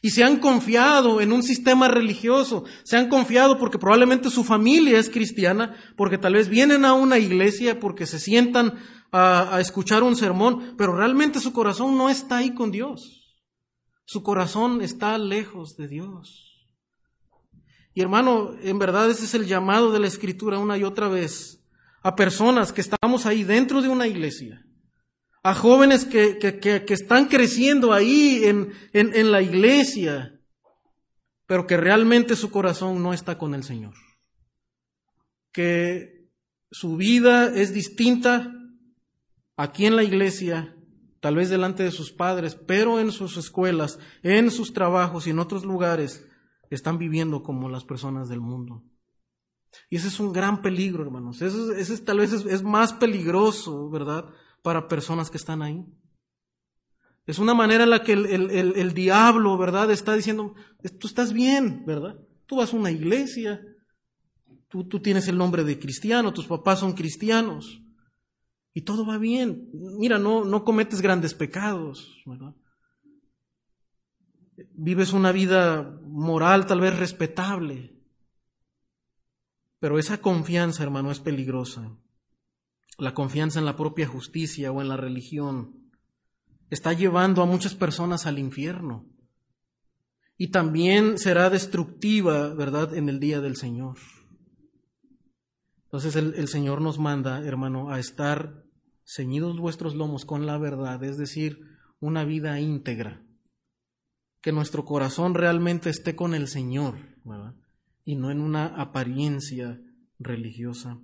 Y se han confiado en un sistema religioso, se han confiado porque probablemente su familia es cristiana, porque tal vez vienen a una iglesia, porque se sientan a, escuchar un sermón, pero realmente su corazón no está ahí con Dios. Su corazón está lejos de Dios. Y hermano, en verdad ese es el llamado de la Escritura una y otra vez a personas que estamos ahí dentro de una iglesia a jóvenes que, que, están creciendo ahí en, en, en la iglesia, pero que realmente su corazón no está con el Señor. Que su vida es distinta aquí en la iglesia, tal vez delante de sus padres, pero en sus escuelas, en sus trabajos y en otros lugares están viviendo como las personas del mundo. Y ese es un gran peligro, hermanos. Ese, ese tal vez es, es más peligroso, ¿verdad? Para personas que están ahí. Es una manera en la que el, diablo, ¿verdad? Está diciendo, tú estás bien, ¿verdad? Tú vas a una iglesia, tú, tú tienes el nombre de cristiano, tus papás son cristianos, y todo va bien. Mira, no, no cometes grandes pecados, ¿verdad? Vives una vida moral tal vez respetable, pero esa confianza, hermano, es peligrosa la confianza en la propia justicia o en la religión, está llevando a muchas personas al infierno. Y también será destructiva, ¿verdad?, en el día del Señor. Entonces el, Señor nos manda, hermano, a estar ceñidos vuestros lomos con la verdad, es decir, una vida íntegra. Que nuestro corazón realmente esté con el Señor. Y no en una apariencia religiosa.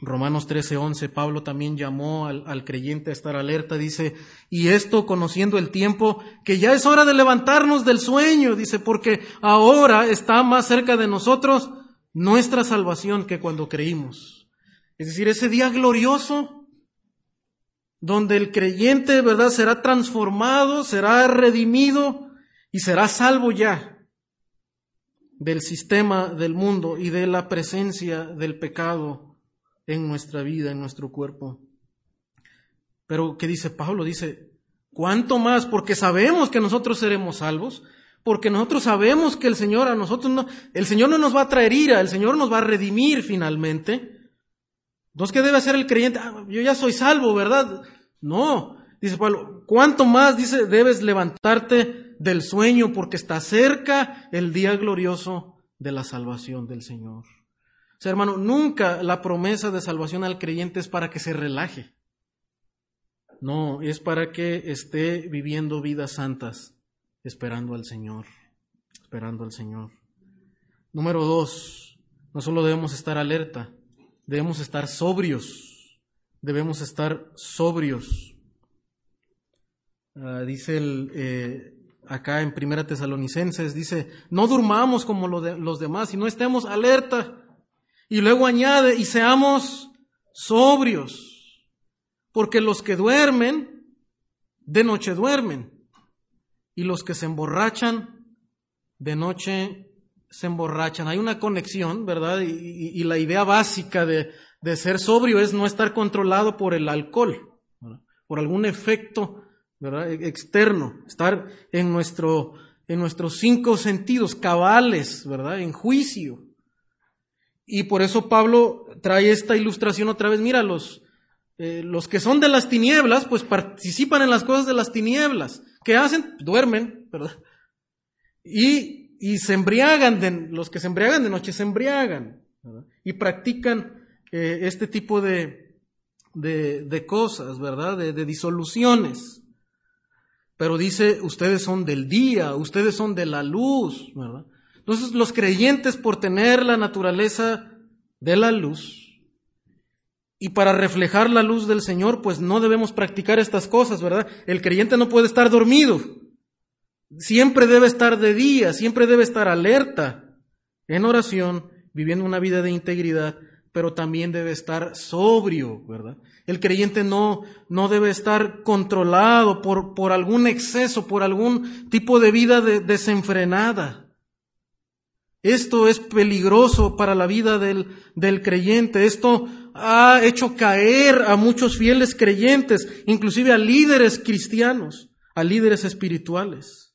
Romanos 13:11, Pablo también llamó al, al, creyente a estar alerta, dice, y esto conociendo el tiempo, que ya es hora de levantarnos del sueño, dice, porque ahora está más cerca de nosotros nuestra salvación que cuando creímos. Es decir, ese día glorioso, donde el creyente, ¿verdad?, será transformado, será redimido y será salvo ya del sistema del mundo y de la presencia del pecado en nuestra vida, en nuestro cuerpo. Pero, ¿qué dice Pablo? Dice, ¿cuánto más? Porque sabemos que nosotros seremos salvos, porque nosotros sabemos que el Señor a nosotros no, el Señor no nos va a traer ira, el Señor nos va a redimir finalmente. Entonces, ¿qué debe hacer el creyente? Ah, yo ya soy salvo, ¿verdad? No, dice Pablo, ¿cuánto más? Dice, debes levantarte del sueño porque está cerca el día glorioso de la salvación del Señor hermano, nunca la promesa de salvación al creyente es para que se relaje. No, es para que esté viviendo vidas santas, esperando al Señor, esperando al Señor. Número dos, no solo debemos estar alerta, debemos estar sobrios, debemos estar sobrios. Uh, dice el, eh, acá en Primera Tesalonicenses, dice, no durmamos como los demás, sino estemos alerta y luego añade, y seamos sobrios, porque los que duermen, de noche duermen, y los que se emborrachan, de noche se emborrachan. Hay una conexión, ¿verdad? Y, la idea básica de, de, ser sobrio es no estar controlado por el alcohol, por algún efecto ¿verdad? E, externo, estar en, nuestro, en nuestros cinco sentidos cabales, ¿verdad? En juicio. Y por eso Pablo trae esta ilustración otra vez. Mira, los, eh, los que son de las tinieblas, pues participan en las cosas de las tinieblas. ¿Qué hacen? Duermen, ¿verdad? Y, y se embriagan, de, los que se embriagan de noche se embriagan, ¿verdad? Y practican eh, este tipo de, de, de, cosas, ¿verdad? De, de disoluciones. Pero dice, ustedes son del día, ustedes son de la luz, ¿verdad? Entonces los creyentes por tener la naturaleza de la luz y para reflejar la luz del Señor, pues no debemos practicar estas cosas, ¿verdad? El creyente no puede estar dormido. Siempre debe estar de día, siempre debe estar alerta en oración, viviendo una vida de integridad, pero también debe estar sobrio, ¿verdad? El creyente no, no debe estar controlado por, por algún exceso, por algún tipo de vida de, desenfrenada. Esto es peligroso para la vida del, del creyente. Esto ha hecho caer a muchos fieles creyentes, inclusive a líderes cristianos, a líderes espirituales.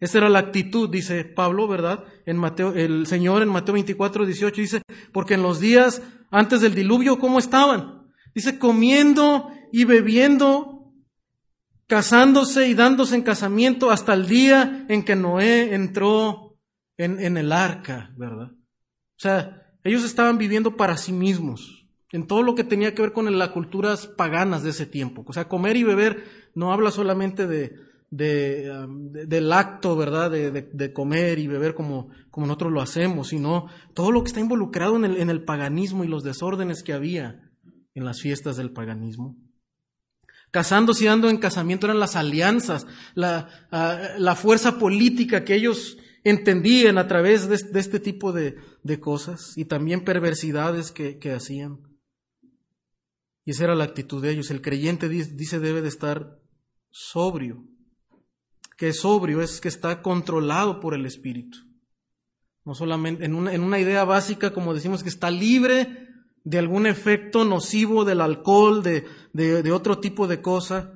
Esa era la actitud, dice Pablo, ¿verdad? En Mateo, el Señor en Mateo 24, 18 dice, porque en los días antes del diluvio, ¿cómo estaban? Dice, comiendo y bebiendo, casándose y dándose en casamiento hasta el día en que Noé entró en, el arca, ¿verdad? O sea, ellos estaban viviendo para sí mismos, en todo lo que tenía que ver con las culturas paganas de ese tiempo. O sea, comer y beber no habla solamente de, um, del acto, ¿verdad? De, comer y beber como, nosotros lo hacemos, sino todo lo que está involucrado en el, paganismo y los desórdenes que había en las fiestas del paganismo. Casándose y dando en casamiento eran las alianzas, ah, la fuerza política que ellos entendían a través de, este tipo de, cosas y también perversidades que, hacían. Y esa era la actitud de ellos. El creyente dice debe de estar sobrio. Que es sobrio es que está controlado por el Espíritu. No solamente en una, idea básica, como decimos, que está libre de algún efecto nocivo del alcohol, de otro tipo de cosa,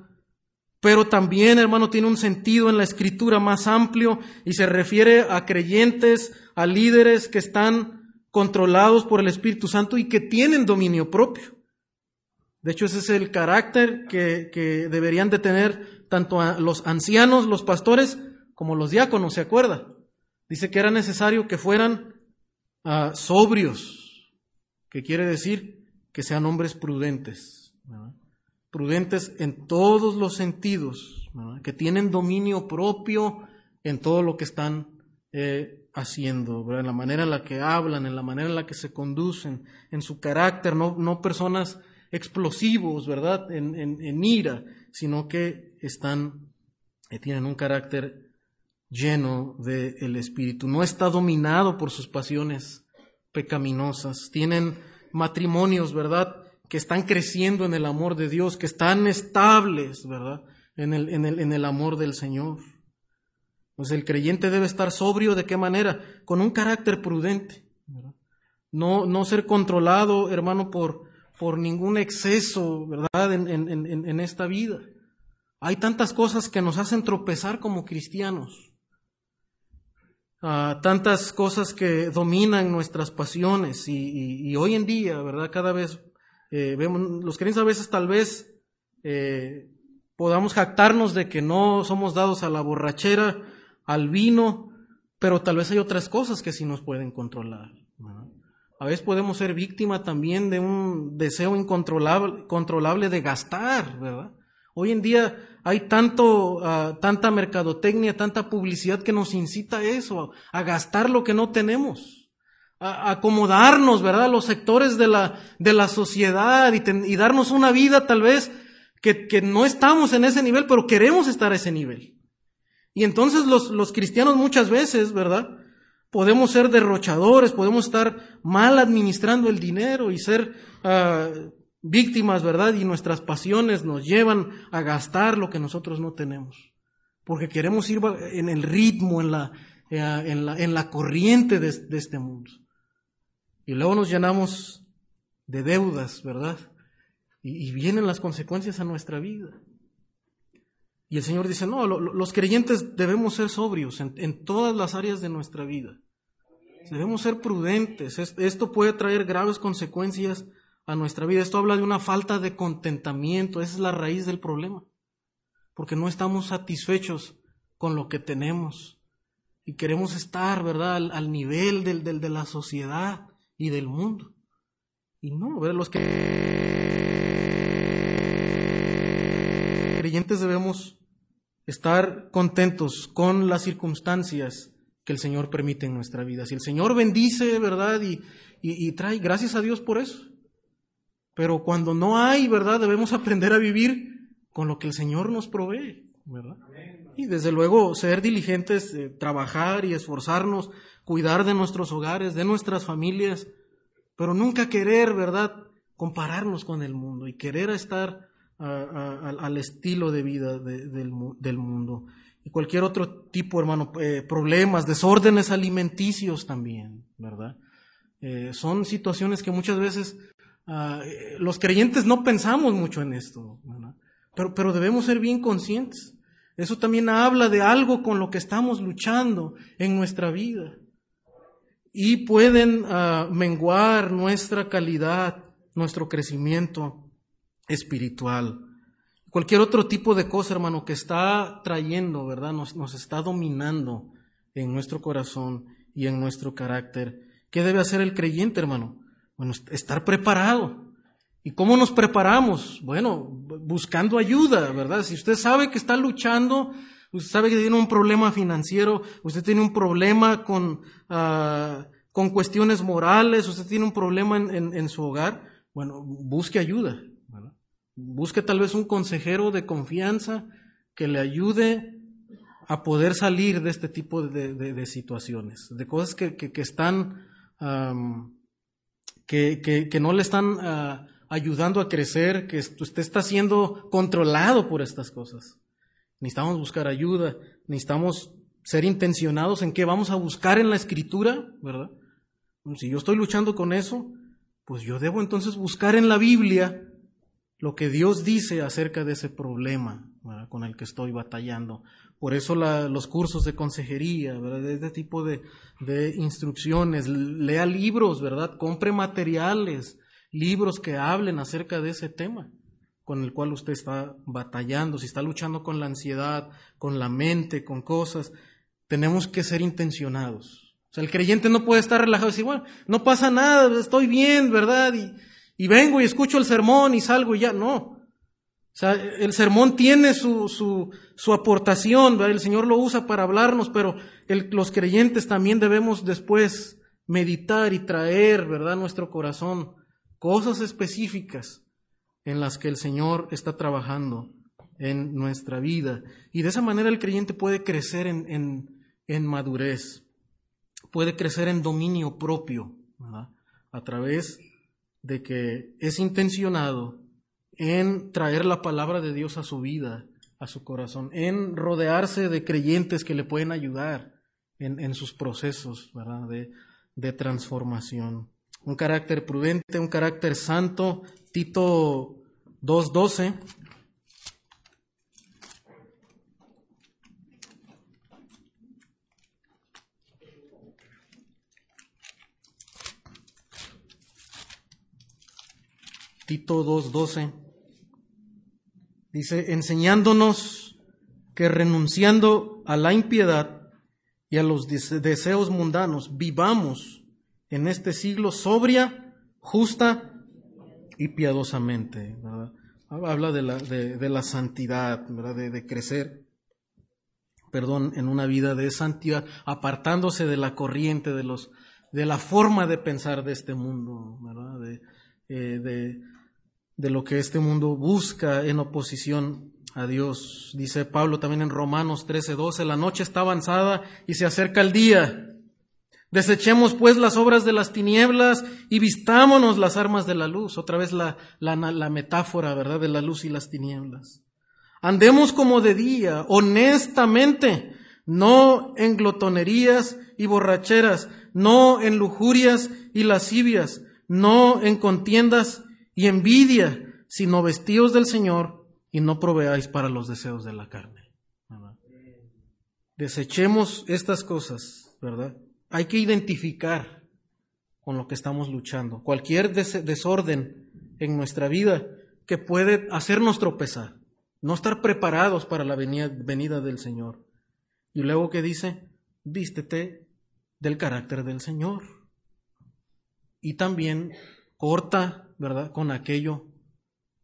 pero también, hermano, tiene un sentido en la escritura más amplio y se refiere a creyentes, a líderes que están controlados por el Espíritu Santo y que tienen dominio propio. De hecho, ese es el carácter que, deberían de tener tanto los ancianos, los pastores, como los diáconos, ¿se acuerda? Dice que era necesario que fueran ah, sobrios, que quiere decir que sean hombres prudentes prudentes en todos los sentidos, que tienen dominio propio en todo lo que están eh, haciendo, en la manera en la que hablan, en la manera en la que se conducen, en su carácter, no, no personas explosivos, ¿verdad? En, en, ira, sino que están, eh, tienen un carácter lleno del Espíritu. No está dominado por sus pasiones pecaminosas. Tienen matrimonios, ¿verdad? Que están creciendo en el amor de Dios, que están estables, ¿verdad? En el, en el, en el amor del Señor. Pues el creyente debe estar sobrio de qué manera? Con un carácter prudente. No, no ser controlado, hermano, por, por ningún exceso, ¿verdad? En, en, en, esta vida. Hay tantas cosas que nos hacen tropezar como cristianos. Ah, tantas cosas que dominan nuestras pasiones y, y, hoy en día, ¿verdad? Cada vez eh, vemos, los creyentes a veces tal vez eh, podamos jactarnos de que no somos dados a la borrachera, al vino, pero tal vez hay otras cosas que sí nos pueden controlar. A veces podemos ser víctima también de un deseo incontrolable controlable de gastar, ¿verdad? Hoy en día hay tanto, ah, tanta mercadotecnia, tanta publicidad que nos incita a eso, a gastar lo que no tenemos acomodarnos, ¿verdad? Los sectores de la, de la sociedad y, darnos una vida tal vez que, que, no estamos en ese nivel, pero queremos estar a ese nivel. Y entonces los, los cristianos muchas veces, ¿verdad? Podemos ser derrochadores, podemos estar mal administrando el dinero y ser ah, víctimas, ¿verdad? Y nuestras pasiones nos llevan a gastar lo que nosotros no tenemos. Porque queremos ir en el ritmo, en la, eh, en la, en la corriente de, de este mundo. Y luego nos llenamos de deudas, ¿verdad? Y, vienen las consecuencias a nuestra vida. Y el Señor dice, no, los creyentes debemos ser sobrios en, todas las áreas de nuestra vida. Debemos ser prudentes. Esto puede traer graves consecuencias a nuestra vida. Esto habla de una falta de contentamiento. Esa es la raíz del problema. Porque no estamos satisfechos con lo que tenemos. Y queremos estar, ¿verdad?, al, nivel del, de la sociedad y del mundo. Y no, ver los que creyentes debemos estar contentos con las circunstancias que el Señor permite en nuestra vida. Si el Señor bendice, ¿verdad? Y, y, trae gracias a Dios por eso. Pero cuando no hay, ¿verdad? Debemos aprender a vivir con lo que el Señor nos provee, ¿verdad? Y desde luego ser diligentes, eh, trabajar y esforzarnos cuidar de nuestros hogares, de nuestras familias, pero nunca querer, ¿verdad?, compararnos con el mundo y querer estar al estilo de vida del, mundo. y cualquier otro tipo, hermano, eh, problemas, desórdenes alimenticios también, ¿verdad? Eh, son situaciones que muchas veces ah, eh, los creyentes no pensamos mucho en esto, Pero, pero debemos ser bien conscientes. Eso también habla de algo con lo que estamos luchando en nuestra vida. Y pueden ah, menguar nuestra calidad, nuestro crecimiento espiritual. Cualquier otro tipo de cosa, hermano, que está trayendo, ¿verdad? Nos, nos está dominando en nuestro corazón y en nuestro carácter. ¿Qué debe hacer el creyente, hermano? Bueno, estar preparado. ¿Y cómo nos preparamos? Bueno, buscando ayuda, ¿verdad? Si usted sabe que está luchando, usted sabe que tiene un problema financiero, usted tiene un problema con, ah, con cuestiones morales, usted tiene un problema en, en, su hogar, bueno, busque ayuda. Busque tal vez un consejero de confianza que le ayude a poder salir de este tipo de, de, situaciones, de cosas que, que, están, que, que, no le están ah, ayudando a crecer, que usted está siendo controlado por estas cosas. Necesitamos buscar ayuda, necesitamos ser intencionados en qué vamos a buscar en la escritura, ¿verdad? Si yo estoy luchando con eso, pues yo debo entonces buscar en la Biblia lo que Dios dice acerca de ese problema con el que estoy batallando. Por eso los cursos de consejería, de este tipo de, de, instrucciones, lea libros, ¿verdad? Compre materiales, libros que hablen acerca de ese tema con el cual usted está batallando, si está luchando con la ansiedad, con la mente, con cosas, tenemos que ser intencionados. O sea, el creyente no puede estar relajado y decir, bueno, no pasa nada, estoy bien, ¿verdad? Y, y vengo y escucho el sermón y salgo y ya, no. O sea, el sermón tiene su, su, su aportación, el Señor lo usa para hablarnos, pero los creyentes también debemos después meditar y traer, ¿verdad?, nuestro corazón cosas específicas en las que el Señor está trabajando en nuestra vida. Y de esa manera el creyente puede crecer en, en, en madurez, puede crecer en dominio propio, ¿verdad? a través de que es intencionado en traer la palabra de Dios a su vida, a su corazón, en rodearse de creyentes que le pueden ayudar en, sus procesos De, de transformación. Un carácter prudente, un carácter santo. Tito 2.12 Tito 2.12, dice, enseñándonos que renunciando a la impiedad y a los deseos mundanos, vivamos en este siglo sobria, justa y piadosamente. Habla de la, de, la santidad, ¿verdad? De, crecer, perdón, en una vida de santidad, apartándose de la corriente, de, los, de la forma de pensar de este mundo, ¿verdad? De, eh, de, de lo que este mundo busca en oposición a Dios. Dice Pablo también en Romanos 13:12, la noche está avanzada y se acerca el día. Desechemos pues las obras de las tinieblas y vistámonos las armas de la luz. Otra vez la, la, metáfora, ¿verdad?, de la luz y las tinieblas. Andemos como de día, honestamente, no en glotonerías y borracheras, no en lujurias y lascivias, no en contiendas y envidia, sino vestidos del Señor y no proveáis para los deseos de la carne. Desechemos estas cosas, ¿verdad? Hay que identificar con lo que estamos luchando. Cualquier desorden en nuestra vida que puede hacernos tropezar, no estar preparados para la venida del Señor. Y luego que dice, vístete del carácter del Señor. Y también corta ¿verdad? Con aquello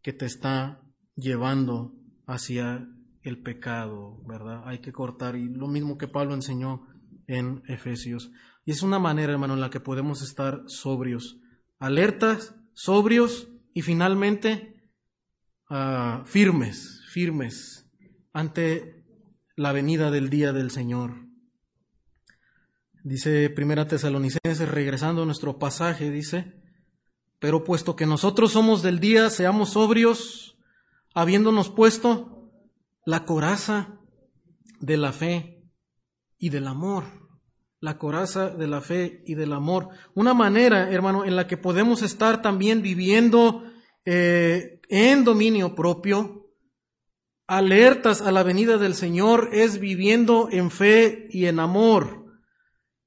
que te está llevando hacia el pecado, ¿verdad? Hay que cortar. Y lo mismo que Pablo enseñó en Efesios. Y es una manera, hermano, en la que podemos estar sobrios, alertas, sobrios y finalmente ah, firmes, firmes ante la venida del día del Señor. Dice Primera Tesalonicenses, regresando a nuestro pasaje, dice, pero puesto que nosotros somos del día, seamos sobrios, habiéndonos puesto la coraza de la fe y del amor. La coraza de la fe y del amor. Una manera, hermano, en la que podemos estar también viviendo eh, en dominio propio, alertas a la venida del Señor, es viviendo en fe y en amor.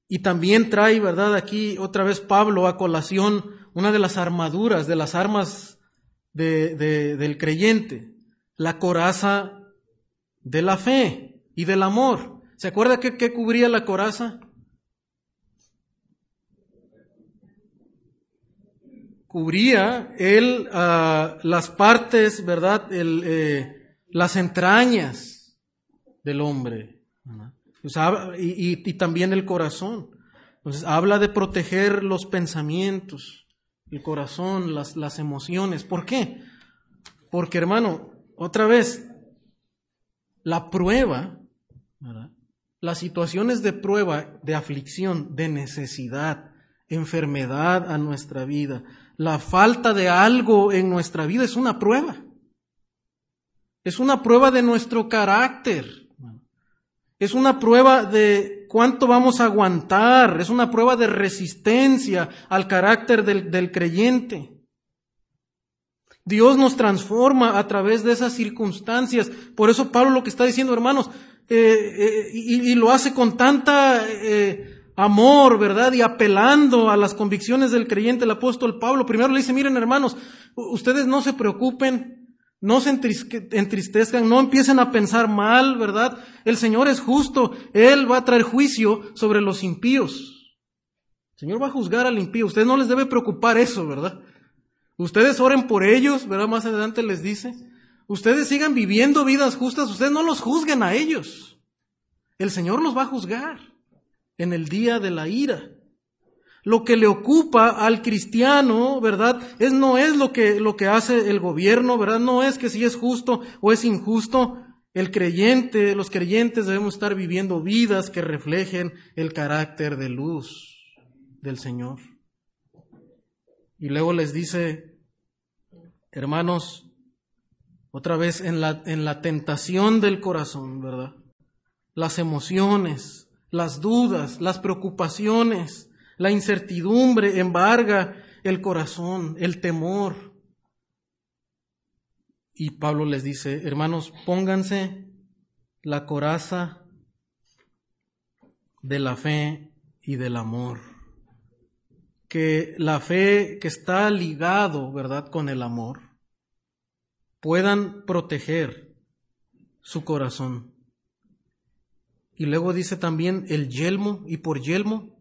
Y también trae, ¿verdad? Aquí otra vez Pablo a colación una de las armaduras, de las armas del creyente, la coraza de la fe y del amor. ¿Se acuerda qué, cubría la coraza? Cubría él ah, las partes, ¿verdad? El, eh, las entrañas del hombre. y, y, también el corazón. Entonces habla de proteger los pensamientos, el corazón, las, las emociones. ¿Por qué? Porque hermano, otra vez, la prueba, las situaciones de prueba, de aflicción, de necesidad, enfermedad a nuestra vida, la falta de algo en nuestra vida es una prueba. Es una prueba de nuestro carácter. Es una prueba de cuánto vamos a aguantar, es una prueba de resistencia al carácter del, creyente. Dios nos transforma a través de esas circunstancias. Por eso Pablo lo que está diciendo, hermanos, eh, eh, y, lo hace con tanta eh, amor, ¿verdad? Y apelando a las convicciones del creyente, el apóstol Pablo. Primero le dice, miren hermanos, ustedes no se preocupen no se entristezcan, no empiecen a pensar mal, ¿verdad? El Señor es justo, Él va a traer juicio sobre los impíos. El Señor va a juzgar al impío. Ustedes no les debe preocupar eso, ¿verdad? Ustedes oren por ellos, ¿verdad? Más adelante les dice. Ustedes sigan viviendo vidas justas, ustedes no los juzguen a ellos. El Señor los va a juzgar en el día de la ira lo que le ocupa al cristiano, ¿verdad? Es, no es lo que, lo que hace el gobierno, ¿verdad? No es que si es justo o es injusto. El creyente, los creyentes debemos estar viviendo vidas que reflejen el carácter de luz del Señor. Y luego les dice, hermanos, otra vez en la, en la tentación del corazón, ¿verdad? Las emociones, las dudas, las preocupaciones, la incertidumbre embarga el corazón, el temor. Y Pablo les dice, hermanos, pónganse la coraza de la fe y del amor. Que la fe que está ligado, ¿verdad?, con el amor, puedan proteger su corazón. Y luego dice también el yelmo, y por yelmo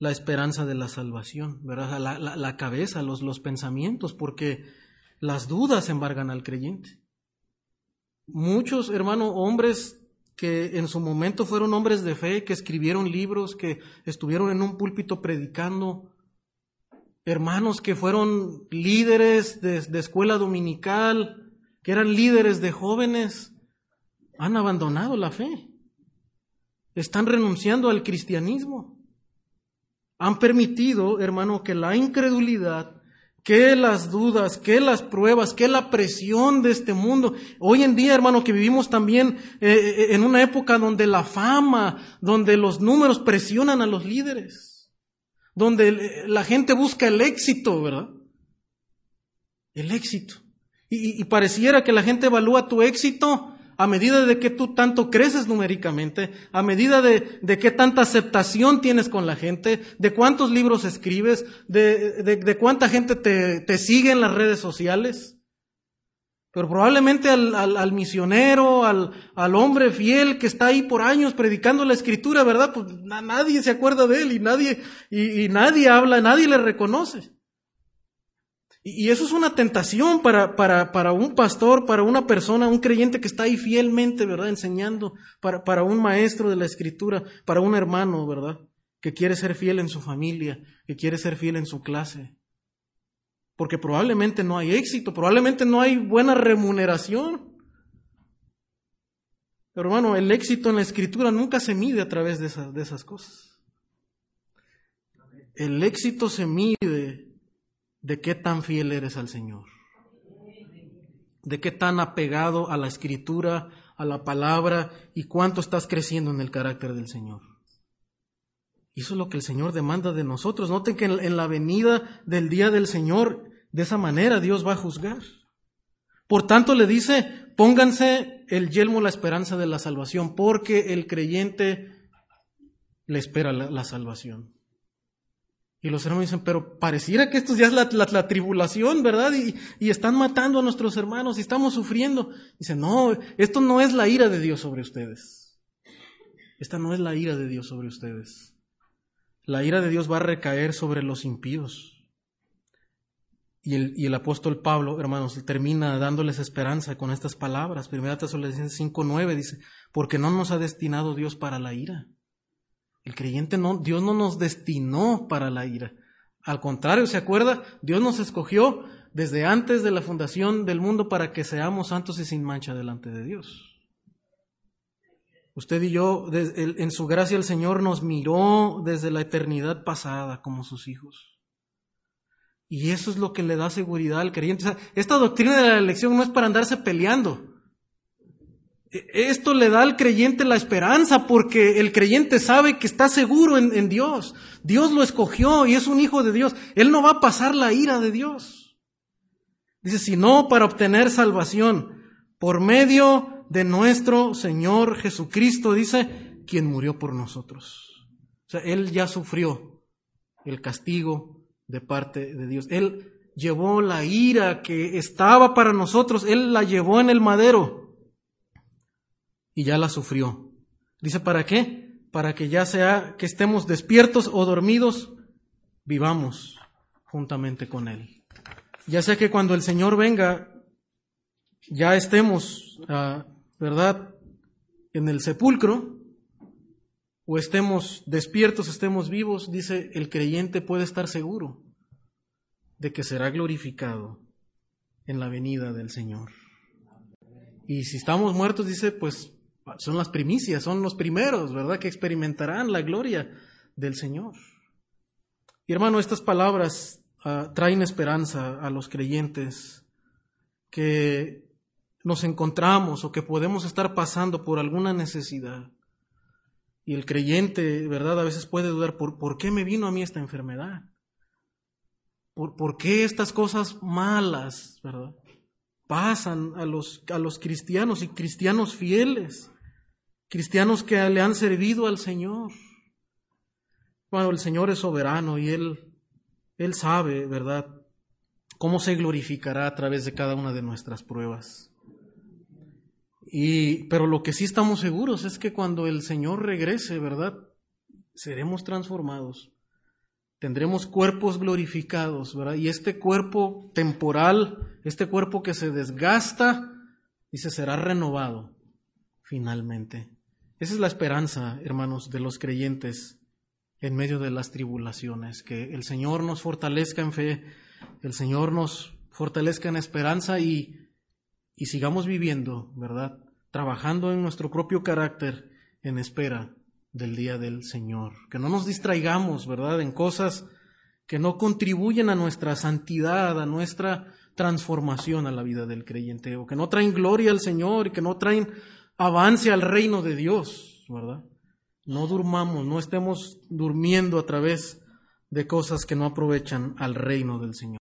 la esperanza de la salvación, ¿verdad? La, cabeza, los, los pensamientos, porque las dudas embargan al creyente. Muchos, hermanos, hombres que en su momento fueron hombres de fe, que escribieron libros, que estuvieron en un púlpito predicando, hermanos que fueron líderes de, de escuela dominical, que eran líderes de jóvenes, han abandonado la fe, están renunciando al cristianismo han permitido, hermano, que la incredulidad, que las dudas, que las pruebas, que la presión de este mundo. Hoy en día, hermano, que vivimos también eh, eh, en una época donde la fama, donde los números presionan a los líderes, donde la gente busca el éxito, ¿verdad? El éxito. Y, pareciera que la gente evalúa tu éxito a medida de que tú tanto creces numéricamente, a medida de, de qué tanta aceptación tienes con la gente, de cuántos libros escribes, de, cuánta gente te, sigue en las redes sociales. Pero probablemente al, misionero, al, hombre fiel que está ahí por años predicando la escritura, ¿verdad? Pues nadie se acuerda de él y nadie, y nadie habla, nadie le reconoce. Y eso es una tentación para, para, para, un pastor, para una persona, un creyente que está ahí fielmente, ¿verdad? Enseñando, para, para un maestro de la escritura, para un hermano, ¿verdad? Que quiere ser fiel en su familia, que quiere ser fiel en su clase. Porque probablemente no hay éxito, probablemente no hay buena remuneración. Pero hermano, el éxito en la escritura nunca se mide a través de de esas cosas. El éxito se mide de qué tan fiel eres al Señor, de qué tan apegado a la escritura, a la palabra y cuánto estás creciendo en el carácter del Señor. Y eso es lo que el Señor demanda de nosotros. Noten que en la venida del día del Señor, de esa manera Dios va a juzgar. Por tanto le dice, pónganse el yelmo la esperanza de la salvación, porque el creyente le espera la, salvación. Y los hermanos dicen, pero pareciera que esto ya es la, tribulación, ¿verdad? Y, están matando a nuestros hermanos y estamos sufriendo. Dicen, no, esto no es la ira de Dios sobre ustedes. Esta no es la ira de Dios sobre ustedes. La ira de Dios va a recaer sobre los impíos. Y el, y el, apóstol Pablo, hermanos, termina dándoles esperanza con estas palabras. Primera Tesalonicenses 5.9 dice, porque no nos ha destinado Dios para la ira. El creyente no, Dios no nos destinó para la ira. Al contrario, ¿se acuerda? Dios nos escogió desde antes de la fundación del mundo para que seamos santos y sin mancha delante de Dios. Usted y yo, en su gracia el Señor nos miró desde la eternidad pasada como sus hijos. Y eso es lo que le da seguridad al creyente. esta doctrina de la elección no es para andarse peleando. Esto le da al creyente la esperanza porque el creyente sabe que está seguro en, en, Dios. Dios lo escogió y es un hijo de Dios. Él no va a pasar la ira de Dios. Dice, sino para obtener salvación por medio de nuestro Señor Jesucristo, dice, quien murió por nosotros. O sea, Él ya sufrió el castigo de parte de Dios. Él llevó la ira que estaba para nosotros, Él la llevó en el madero y ya la sufrió. Dice, ¿para qué? Para que ya sea que estemos despiertos o dormidos, vivamos juntamente con Él. Ya sea que cuando el Señor venga, ya estemos, ah, ¿verdad?, en el sepulcro, o estemos despiertos, estemos vivos, dice el creyente puede estar seguro de que será glorificado en la venida del Señor. Y si estamos muertos, dice, pues son las primicias, son los primeros, ¿verdad? Que experimentarán la gloria del Señor. Y hermano, estas palabras ah, traen esperanza a los creyentes que nos encontramos o que podemos estar pasando por alguna necesidad. Y el creyente, ¿verdad? A veces puede dudar, ¿por, ¿por qué me vino a mí esta enfermedad? ¿Por, ¿Por, qué estas cosas malas, ¿verdad? Pasan a los, a los cristianos y cristianos fieles, cristianos que le han servido al Señor. Cuando el Señor es soberano y Él, Él sabe, ¿verdad?, cómo se glorificará a través de cada una de nuestras pruebas. Y, pero lo que sí estamos seguros es que cuando el Señor regrese, ¿verdad? Seremos transformados. Tendremos cuerpos glorificados, ¿verdad? Y este cuerpo temporal, este cuerpo que se desgasta, dice, será renovado finalmente. Esa es la esperanza, hermanos, de los creyentes en medio de las tribulaciones, que el Señor nos fortalezca en fe, el Señor nos fortalezca en esperanza y y sigamos viviendo, ¿verdad? Trabajando en nuestro propio carácter en espera del día del Señor. Que no nos distraigamos, ¿verdad? En cosas que no contribuyen a nuestra santidad, a nuestra transformación a la vida del creyente, o que no traen gloria al Señor y que no traen avance al reino de Dios, ¿verdad? No durmamos, no estemos durmiendo a través de cosas que no aprovechan al reino del Señor.